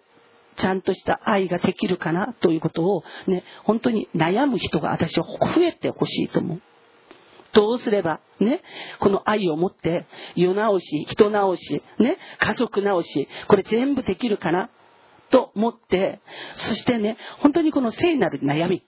ちゃんとした愛ができるかなということをね、本当に悩む人が私は増えてほしいと思う。どうすれば、ね、この愛を持って、世直し、人直し、ね、家族直し、これ全部できるかなと思って、そしてね、本当にこの聖なる悩み、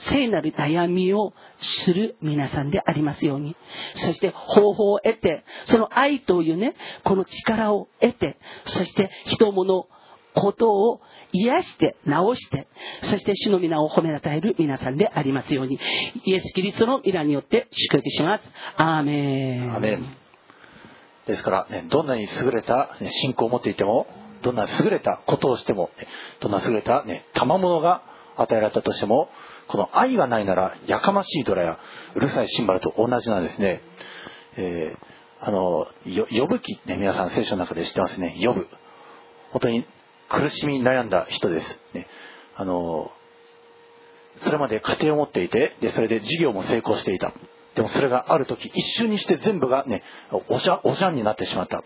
聖なる悩みをする皆さんでありますように。そして方法を得て、その愛というね、この力を得て、そして人物、ことを癒して、治して、そして主の皆を褒めたえる皆さんでありますように、イエス・キリストの皆によって祝福します。アーメン。アメンですから、ね、どんなに優れた信仰を持っていても、どんな優れたことをしても、どんな優れた、ね、賜物が与えられたとしても、この愛がないならやかましいドラやうるさいシンバルと同じなんですね。えー、あの、呼ぶ記ね、皆さん聖書の中で知ってますね。呼ぶ。本当に苦しみに悩んだ人です。ね、あの、それまで家庭を持っていて、で、それで事業も成功していた。でもそれがある時、一瞬にして全部がね、おしゃ、おしゃんになってしまった。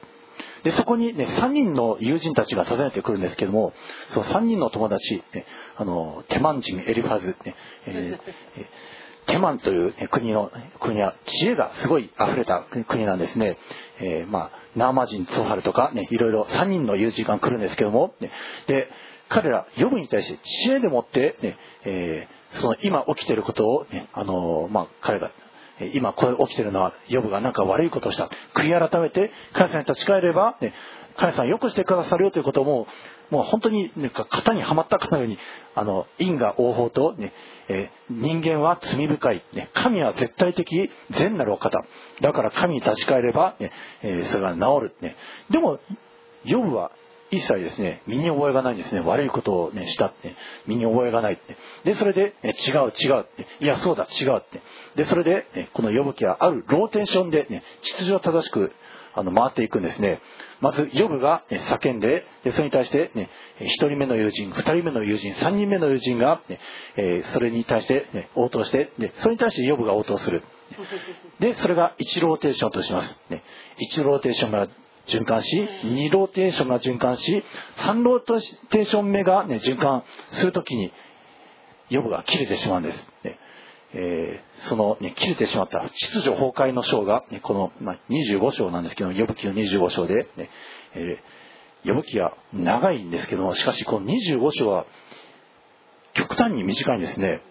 で、そこにね、3人の友人たちが訪ねてくるんですけども、その3人の友達、ね、あの、テマン人エリファズ、ね、えー、テマンという、国の、国は知恵がすごい溢れた国なんですね。えー、まあ、ナーマ人、ツォハルとか、ね、いろいろ3人の友人が来るんですけども、ね、で、彼ら、ヨブに対して知恵でもって、ね、えー、その今起きていることを、ね、あの、まあ、彼が今これ起きてるのはヨブが何か悪いことをした。悔い改めて神様に立ち返れば、ね、神様よくしてくださるよということももう本当になんか型にはまったかのようにあの因果応報とね、え、人間は罪深い、ね、神は絶対的善なるお方。だから神に立ち返れば、ねえ、それが治る、ね、でもヨブは一切ですね身に覚えがないんですね。悪いことを、ね、したって、身に覚えがないって。でそれで、ね、違う違うって。いやそうだ違うって。でそれで、ね、この呼ぶ記はあるローテーションで、ね、秩序正しくあの回っていくんですね。まずヨブが、ね、叫んででそれに対して、ね、1人目の友人2人目の友人3人目の友人が、ねえー、それに対して、ね、応答してでそれに対してヨブが応答する。でそれが1ローテーションとします、ね、1ローテーションが循環し2ローテーションが循環し3ローテーション目が、ね、循環するときにヨブが切れてしまうんです、ね。えー、その、ね、切れてしまった秩序崩壊の章が、ね、この、まあ、25章なんですけどヨブ記の25章で、ね。えー、呼ぶ記は長いんですけどもしかしこの25章は極端に短いんですね。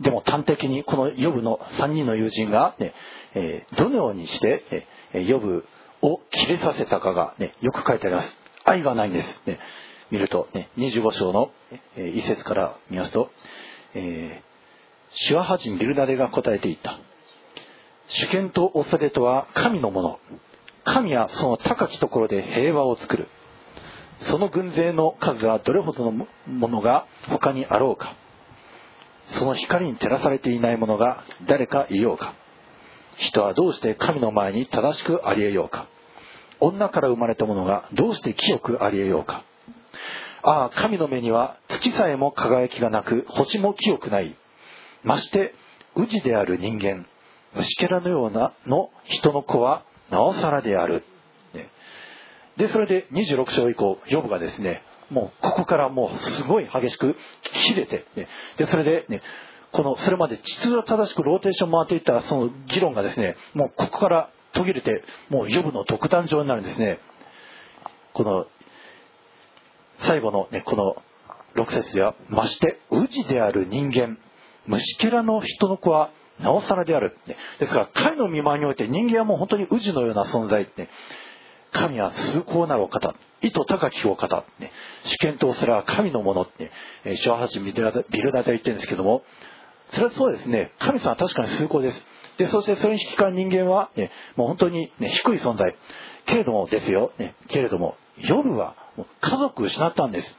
でも端的にこの呼ぶの3人の友人がね、えー、どのようにして、えー、呼ぶを切れさせたかが、ね、よく書いてあります。愛がないんです、ね、見ると、ね、25章の、えー、一節から見ますと、えーシュアハ人ビルダデが答えていった。主権と恐れとは神のもの。神はその高きところで平和を作る。その軍勢の数はどれほどのものが他にあろうか。その光に照らされていないものが誰かいようか。人はどうして神の前に正しくありえようか？女から生まれたものがどうして清くありえようか？ああ神の目には月さえも輝きがなく星も清くない。まして宇治である人間虫けらのようなの人の子はなおさらである、でそれで26章以降ヨブがですねもうここからもうすごい激しく切れて、ね、でそれで、ね、このそれまで秩序正しくローテーション回っていったその議論がですねもうここから途切れてもうヨブの独壇場になるんですねこの最後のねこの6節ではまして宇治である人間虫けらの人の子はなおさらである。ですから、神の見舞いにおいて人間はもう本当に宇治のような存在って、神は崇高なるお方、意図高きお方、ね、主権とそれは神のものって、えー、シュアハチビルダで言ってるんですけども、それはそうですね、神様は確かに崇高です。で、そしてそれに引き換え人間は、ね、もう本当に、ね、低い存在。けれどもですよ、ね、けれども、夜は家族を失ったんです。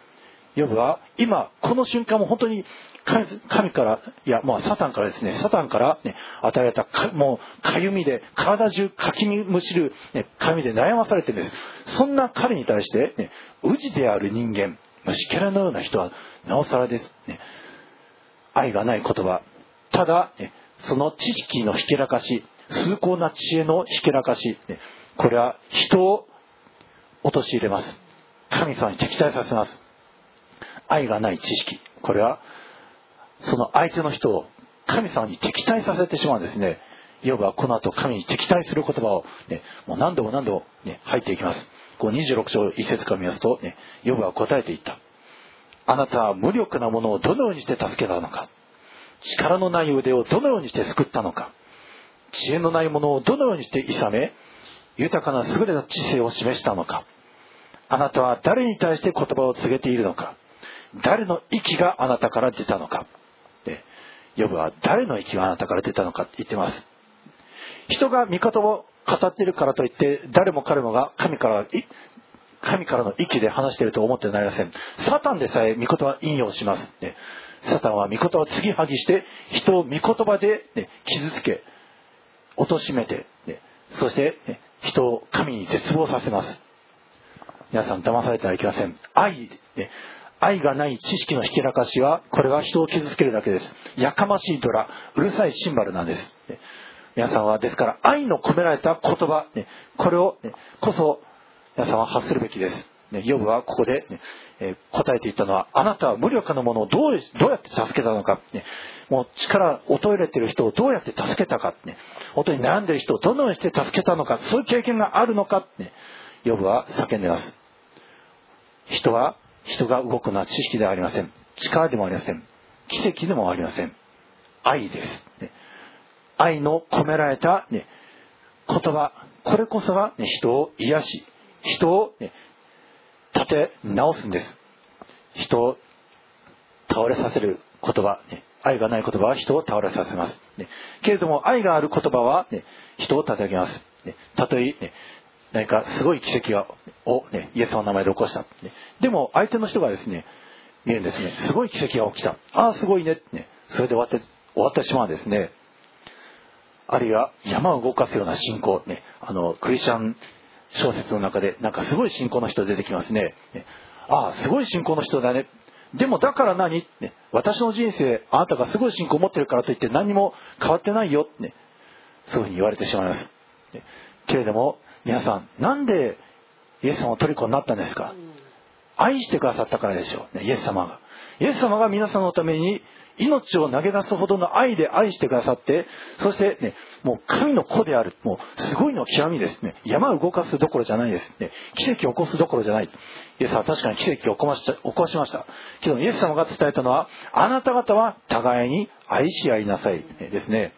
ヨブは今この瞬間も本当に神からいやまあサタンからですねサタンから、ね、与えられたかもうかゆみで体中かきむしる、ね、かゆみで悩まされてるんですそんな彼に対して、ね、宇治である人間虫けらのような人はなおさらです、ね、愛がない言葉。ただ、その知識のひけらかし崇高な知恵のひけらかし、これは人を陥れます。神様に敵対させます。愛がない知識。これはその相手の人を神様に敵対させてしまうんですね。ヨブはこの後神に敵対する言葉を、ね、もう何度も何度も、ね、入っていきます。こう26章1節から見ますと、ね、ヨブは答えていった。あなたは無力なものをどのようにして助けたのか。力のない腕をどのようにして救ったのか。知恵のないものをどのようにして諌め豊かな優れた知性を示したのか。あなたは誰に対して言葉を告げているのか。誰の息があなたから出たのか。でヨブは誰の息があなたから出たのかって言ってます。人が味方を語っているからといって誰も彼もが神から神からの息で話していると思ってなりません。サタンでさえ御言葉引用します、ね、サタンは御言葉を継ぎはぎして人を御言葉で、ね、傷つけ貶めて、ね、そして、ね、人を神に絶望させます。皆さん騙されてはいけません。愛、ね、愛がない知識のひけらかしはこれは人を傷つけるだけです。やかましいドラうるさいシンバルなんです。皆さんはですから愛の込められた言葉、ね、これを、ね、こそ皆さんは発するべきです、ね、ヨブはここで、ねえ、答えていったのはあなたは無力なものをどうどうやって助けたのか、ね、もう力衰えてる人をどうやって助けたか、ね、本当に悩んでる人をどのようにして助けたのか。そういう経験があるのか、ね、ヨブは叫んでます。人は人が動くのは知識ではありません。力でもありません。奇跡でもありません。愛です、ね、愛の込められた、ね、言葉。これこそが、ね、人を癒し。人を、ね、立て直すんです。人を倒れさせる言葉、ね、愛がない言葉は人を倒れさせます、ね、けれども愛がある言葉は、ね、人を立て上げます、ね、たとえ、ね、何かすごい奇跡を、ね、イエスの名前で起こした、ね、でも相手の人がですね見るんですね。すごい奇跡が起きた。ああすごいねね。それで終わって終わってしまうんですね。あるいは山を動かすような信仰、ね、あのクリスチャン小説の中でなんかすごい信仰の人出てきますね。ねああすごい信仰の人だね。でもだから何、ね、私の人生あなたがすごい信仰を持ってるからといって何も変わってないよ、ね、そういうふうに言われてしまいます、ね、けれども皆さんなんでイエス様の虜になったんですか？愛してくださったからでしょう、ね、イエス様が。イエス様が皆さんのために命を投げ出すほどの愛で愛してくださって、そしてね、もう神の子である。もうすごいの極みですね。山を動かすどころじゃないですね。奇跡を起こすどころじゃない。イエスは確かに奇跡を起こし起こしました。けどイエス様が伝えたのは、あなた方は互いに愛し合いなさい。ですね。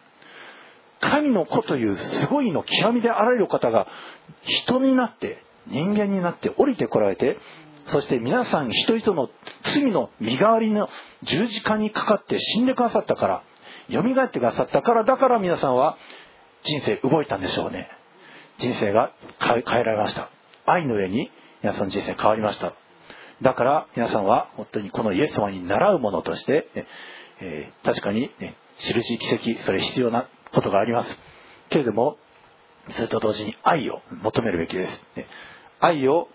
神の子というすごいの極みであられる方が人になって人間になって降りてこられてそして皆さん人々の罪の身代わりの十字架にかかって死んでくださったから、蘇ってくださったから、だから皆さんは人生動いたんでしょうね。人生が変えられました。愛の上に皆さん人生変わりました。だから皆さんは本当にこのイエス様に習うものとして、えー、確かに、ね、印、奇跡、それ必要なことがあります。けれども、それと同時に愛を求めるべきです。ね愛を、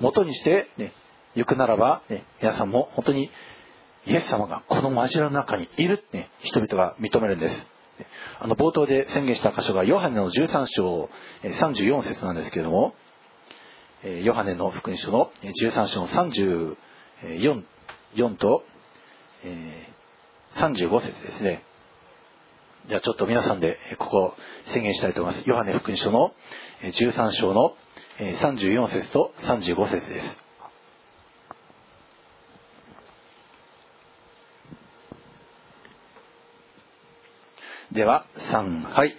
元にして、ね、行くならば、ね、皆さんも本当にイエス様がこの交わりの中にいる、ね、人々が認めるんです。あの冒頭で宣言した箇所がヨハネの13章34節なんですけれども、ヨハネの福音書の13章の34 4とえ35節ですね。じゃあちょっと皆さんでここ宣言したいと思います。ヨハネ福音書の13章の34節と35節です。では、3、はい。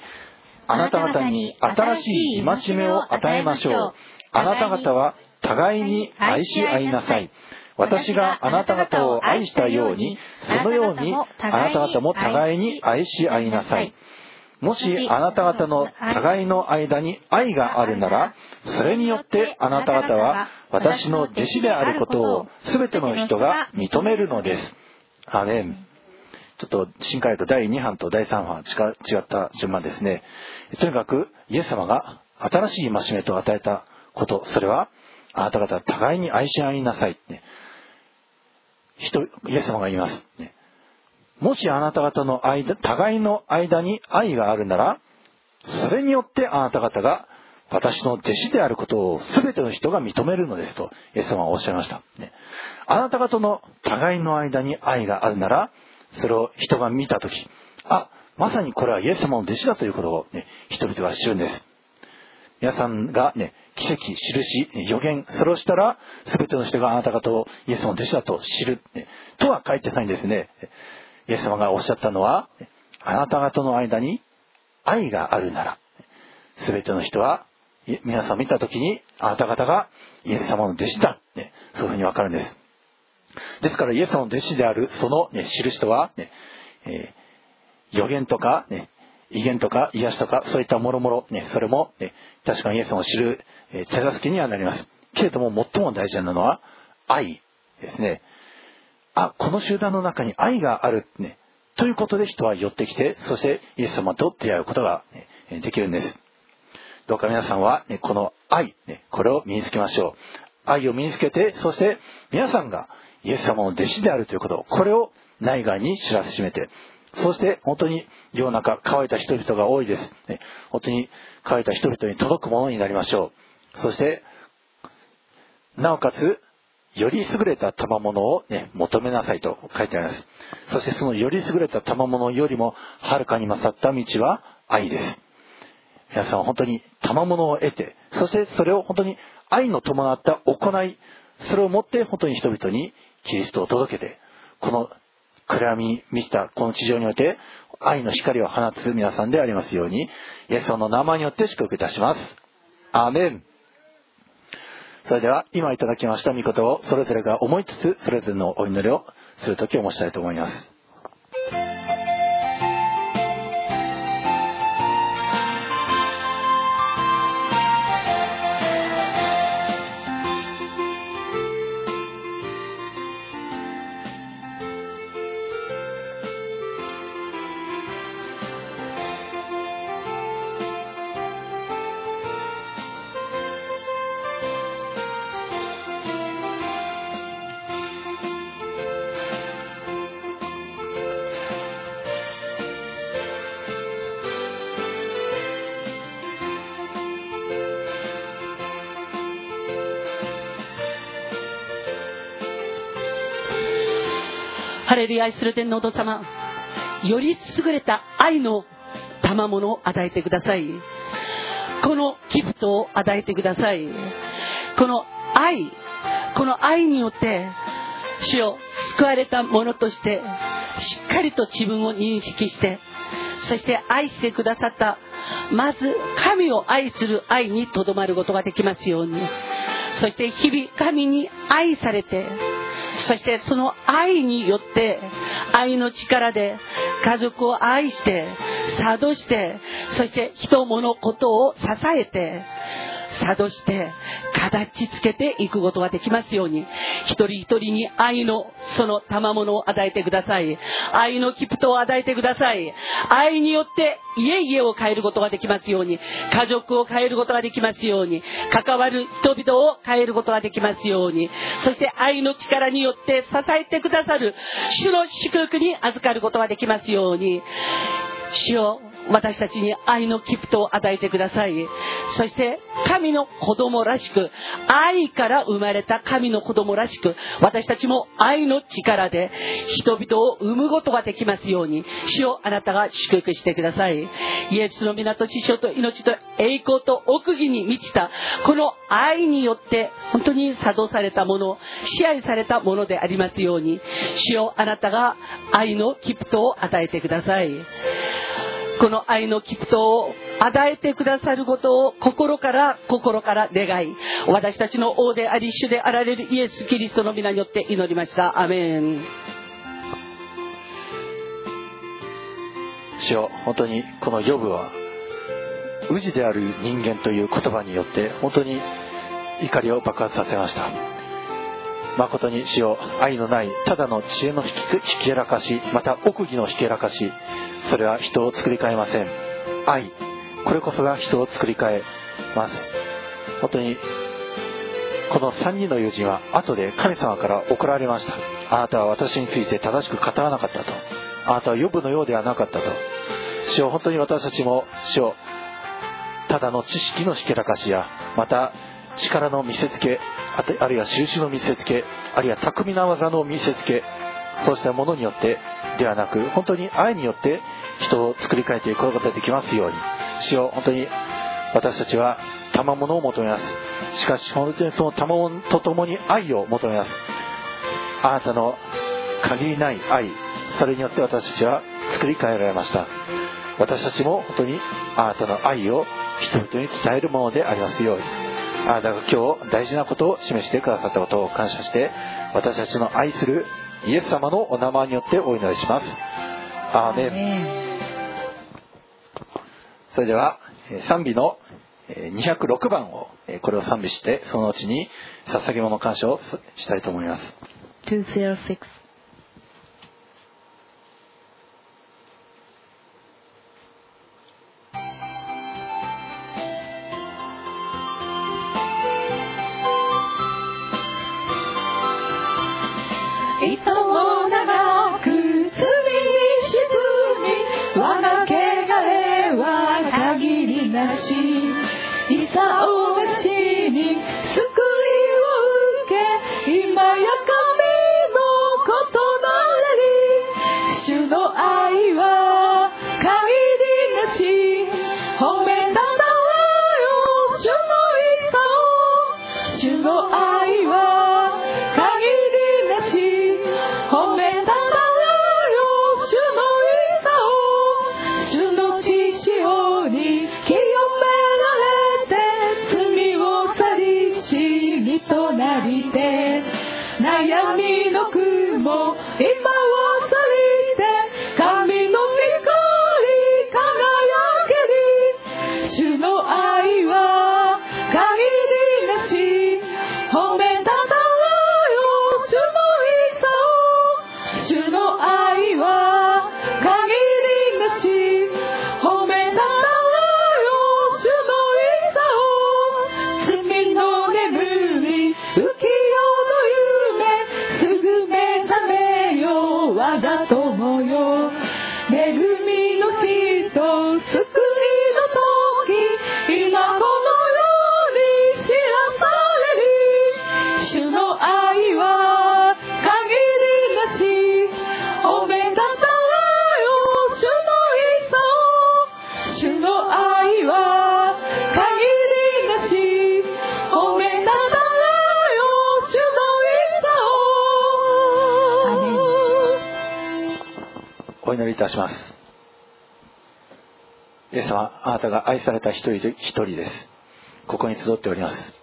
あなた方に新しい戒めを与えましょう。あなた方は互いに愛し合いなさい。私があなた方を愛したように、そのようにあなた方も互いに愛し合いなさい。もしあなた方の互いの間に愛があるなら、それによってあなた方は私の弟子であることを全ての人が認めるのです。アメン。ちょっと新海と第2版と第3版違った順番ですね。とにかくイエス様が新しい戒めと与えたこと、それはあなた方互いに愛し合いなさい。ね、人、イエス様が言います。ねもしあなた方の間、互いの間に愛があるなら、それによってあなた方が私の弟子であることを全ての人が認めるのですと、イエス様はおっしゃいました。ね、あなた方の互いの間に愛があるなら、それを人が見たとき、あ、まさにこれはイエス様の弟子だということを、ね、人々は知るんです。皆さんがね、奇跡、印、予言、それをしたら、全ての人があなた方をイエス様の弟子だと知る、ね、とは書いてないんですね。イエス様がおっしゃったのは、あなた方の間に愛があるなら、すべての人は、皆さん見たときに、あなた方がイエス様の弟子だ、ね、そういうふうにわかるんです。ですから、イエス様の弟子である、その、ね、印とは、ねえー、予言とか、ね、威厳とか癒しとか、そういったもろもろ、ね、それも、ね、確かにイエス様を知る、え、手助けにはなります。けれども、最も大事なのは、愛ですね。あ、この集団の中に愛がある、ね。ということで人は寄ってきて、そしてイエス様と出会うことが、ね、できるんです。どうか皆さんは、ね、この愛、ね、これを身につけましょう。愛を身につけて、そして皆さんがイエス様の弟子であるということ、これを内外に知らせしめて、そして本当に世の中乾いた人々が多いです。ね、本当に乾いた人々に届くものになりましょう。そして、なおかつより優れた賜物を、ね、求めなさいと書いてあります。そしてそのより優れた賜物よりもはるかに勝った道は愛です。皆さん本当に賜物を得て、そしてそれを本当に愛の伴った行い、それをもって本当に人々にキリストを届けて、この暗闇に満ちたこの地上において、愛の光を放つ皆さんでありますようにイエス様の名前によって祝福いたしますアーメンそれでは今いただきました御言をそれぞれが思いつつそれぞれのお祈りをする時を申したいと思います。ハレルヤ愛する天皇お父様より優れた愛の賜物を与えてください。このギフトを与えてください。この愛この愛によって主を救われた者としてしっかりと自分を認識してそして愛してくださったまず神を愛する愛にとどまることができますように。そして日々神に愛されてそしてその愛によって愛の力で家族を愛して諭してそして人物ことを支えて諭して形つけていくことができますように。一人一人に愛のその賜物を与えてください。愛のギフトを与えてください。愛によって家々を変えることができますように。家族を変えることができますように。関わる人々を変えることができますように。そして愛の力によって支えてくださる主の祝福に預かることができますように。主よ私たちに愛のギフトを与えてください。そして神の子供らしく愛から生まれた神の子供らしく私たちも愛の力で人々を生むことができますように主をあなたが祝福してください。イエスの皆と知性と命と栄光と奥義に満ちたこの愛によって本当に作動されたもの支配されたものでありますように主をあなたが愛のギフトを与えてください。この愛のギフトを与えてくださることを心から心から願い私たちの王であり主であられるイエス・キリストの皆によって祈りました。アメン。主よ本当にこのヨブは氏である人間という言葉によって本当に怒りを爆発させました。誠に主よ愛のないただの知恵のひきらかしまた奥義のひきらかしそれは人を作り変えません。愛。これこそが人を作り変えます。本当にこの3人の友人は後で神様から怒られました。あなたは私について正しく語らなかったと。あなたは予部のようではなかったと。主よ本当に私たちも主よただの知識のひけらかしやまた力の見せつけあるいは印の見せつけあるいは巧みな技の見せつけそうしたものによってではなく本当に愛によって人を作り変えていくことができますように。主よ本当に私たちは賜物を求めます。しかし本当にその賜物とともに愛を求めます。あなたの限りない愛それによって私たちは作り変えられました。私たちも本当にあなたの愛を人々に伝えるものでありますように。あなたが今日大事なことを示してくださったことを感謝して私たちの愛するイエス様のお名前によってお祈りします。アーメン。それでは賛美の206番をこれを賛美してそのうちに捧げ物感謝をしたいと思います。206心。なたが愛された一人一人です。ここに集っております。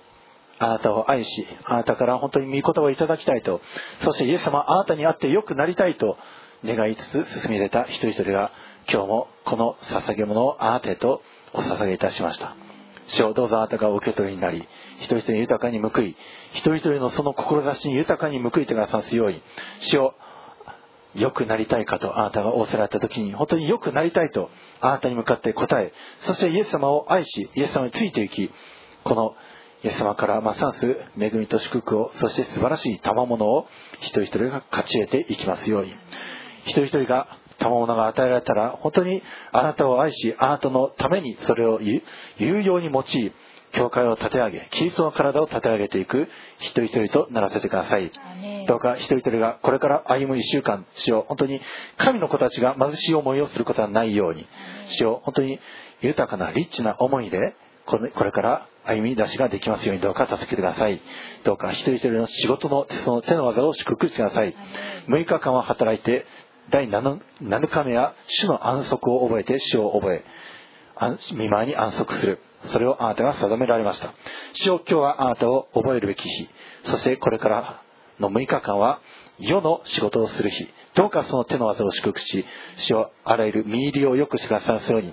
あなたを愛しあなたから本当に御言葉をいただきたいと。そしてイエス様あなたに会って良くなりたいと。願いつつ進み出た一人一人が今日もこの捧げ物をあなたへとお捧げいたしました。主をどうぞあなたがお受け取りになり一人一人豊かに報い一人一人のその志に豊かに報いてくださすように。主を良くなりたいかとあなたが仰せられた時に本当に良くなりたいとあなたに向かって答えそしてイエス様を愛しイエス様についていきこのイエス様からますます恵みと祝福をそして素晴らしい賜物を一人一人が勝ち得ていきますように。一人一人が賜物が与えられたら本当にあなたを愛しあなたのためにそれを有有用に用い教会を立て上げキリストの体を立て上げていく一人一人とならせてください。どうか一人一人がこれから歩む一週間主を本当に神の子たちが貧しい思いをすることはないように主を本当に豊かなリッチな思いでこれから歩み出しができますようにどうか助けてください。どうか一人一人の仕事のその手の技を祝福してください。6日間は働いて第 7, 7日目は主の安息を覚えて主を覚え安見舞いに安息するそれをあなたが定められました。主を今日はあなたを覚えるべき日。そしてこれからの6日間は世の仕事をする日。どうかその手の技を祝福し主をあらゆる身入りを良くしてくださいますように。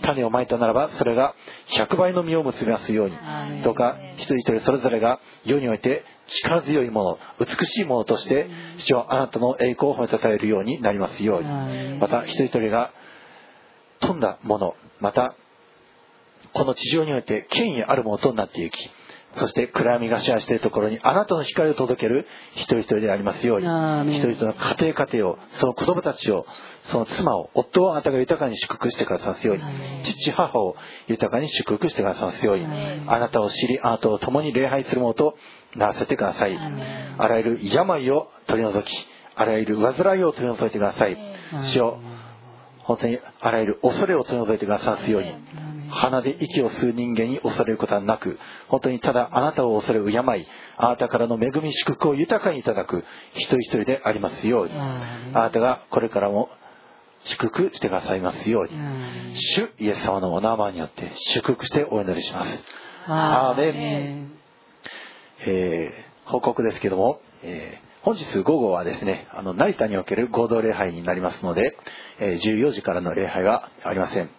種をまいたならばそれが100倍の実を結びますように。どうか一人一人それぞれが世において力強いもの美しいものとして主をあなたの栄光を褒めたたえるようになりますように。また一人一人が富んだものまたこの地上において権威あるものとなっていきそして暗闇が支配しているところにあなたの光を届ける一人一人でありますように人一人の家庭家庭をその子供たちをその妻を夫をあなたが豊かに祝福してくださすように父母を豊かに祝福してくださすようにあなたを知りあなたを共に礼拝するものとならせてください。あらゆる病を取り除きあらゆる患いを取り除いてください。主を本当にあらゆる恐れを取り除いてくださすように鼻で息を吸う人間に恐れることはなく本当にただあなたを恐れ敬いあなたからの恵み祝福を豊かにいただく一人一人でありますように。あなたがこれからも祝福してくださいますように。主イエス様のお名前によって祝福してお祈りします。アーメン。えー報告ですけども、えー本日午後はですねあの成田における合同礼拝になりますので、えー14時からの礼拝はありません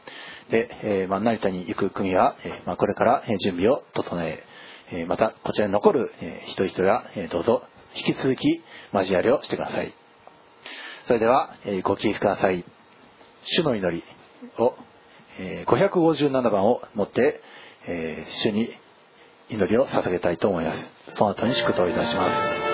で、えーま、成田に行く組は、えま、これから準備を整ええまたこちらに残る、え人一人は、えどうぞ引き続き交わりをしてください。それでは、えご起立ください。主の祈りを、え557番を持って、えー主に祈りを捧げたいと思います。その後に祝祷いたします「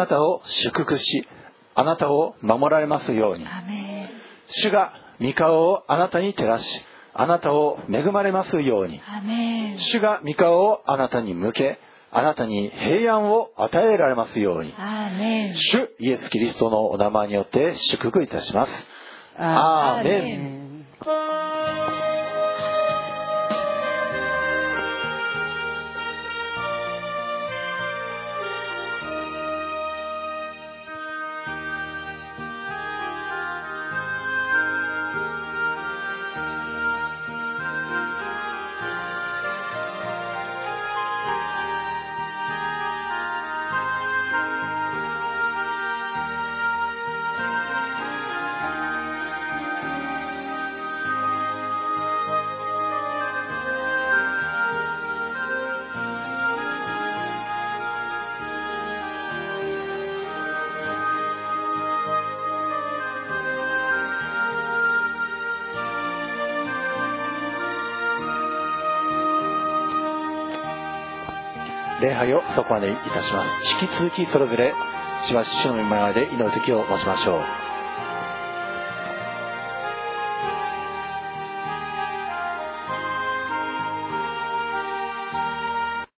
なたを祝福しあなたを守られますように。主が御顔をあなたに照らしあなたを恵まれますように。主が御顔をあなたに向けあなたに平安を与えられますように。主イエス・キリストのお名前によって祝福いたします。アーメン拝をそこまでいたします。引き続きそれぞれしばし主の御前で祈る時を持ちましょう。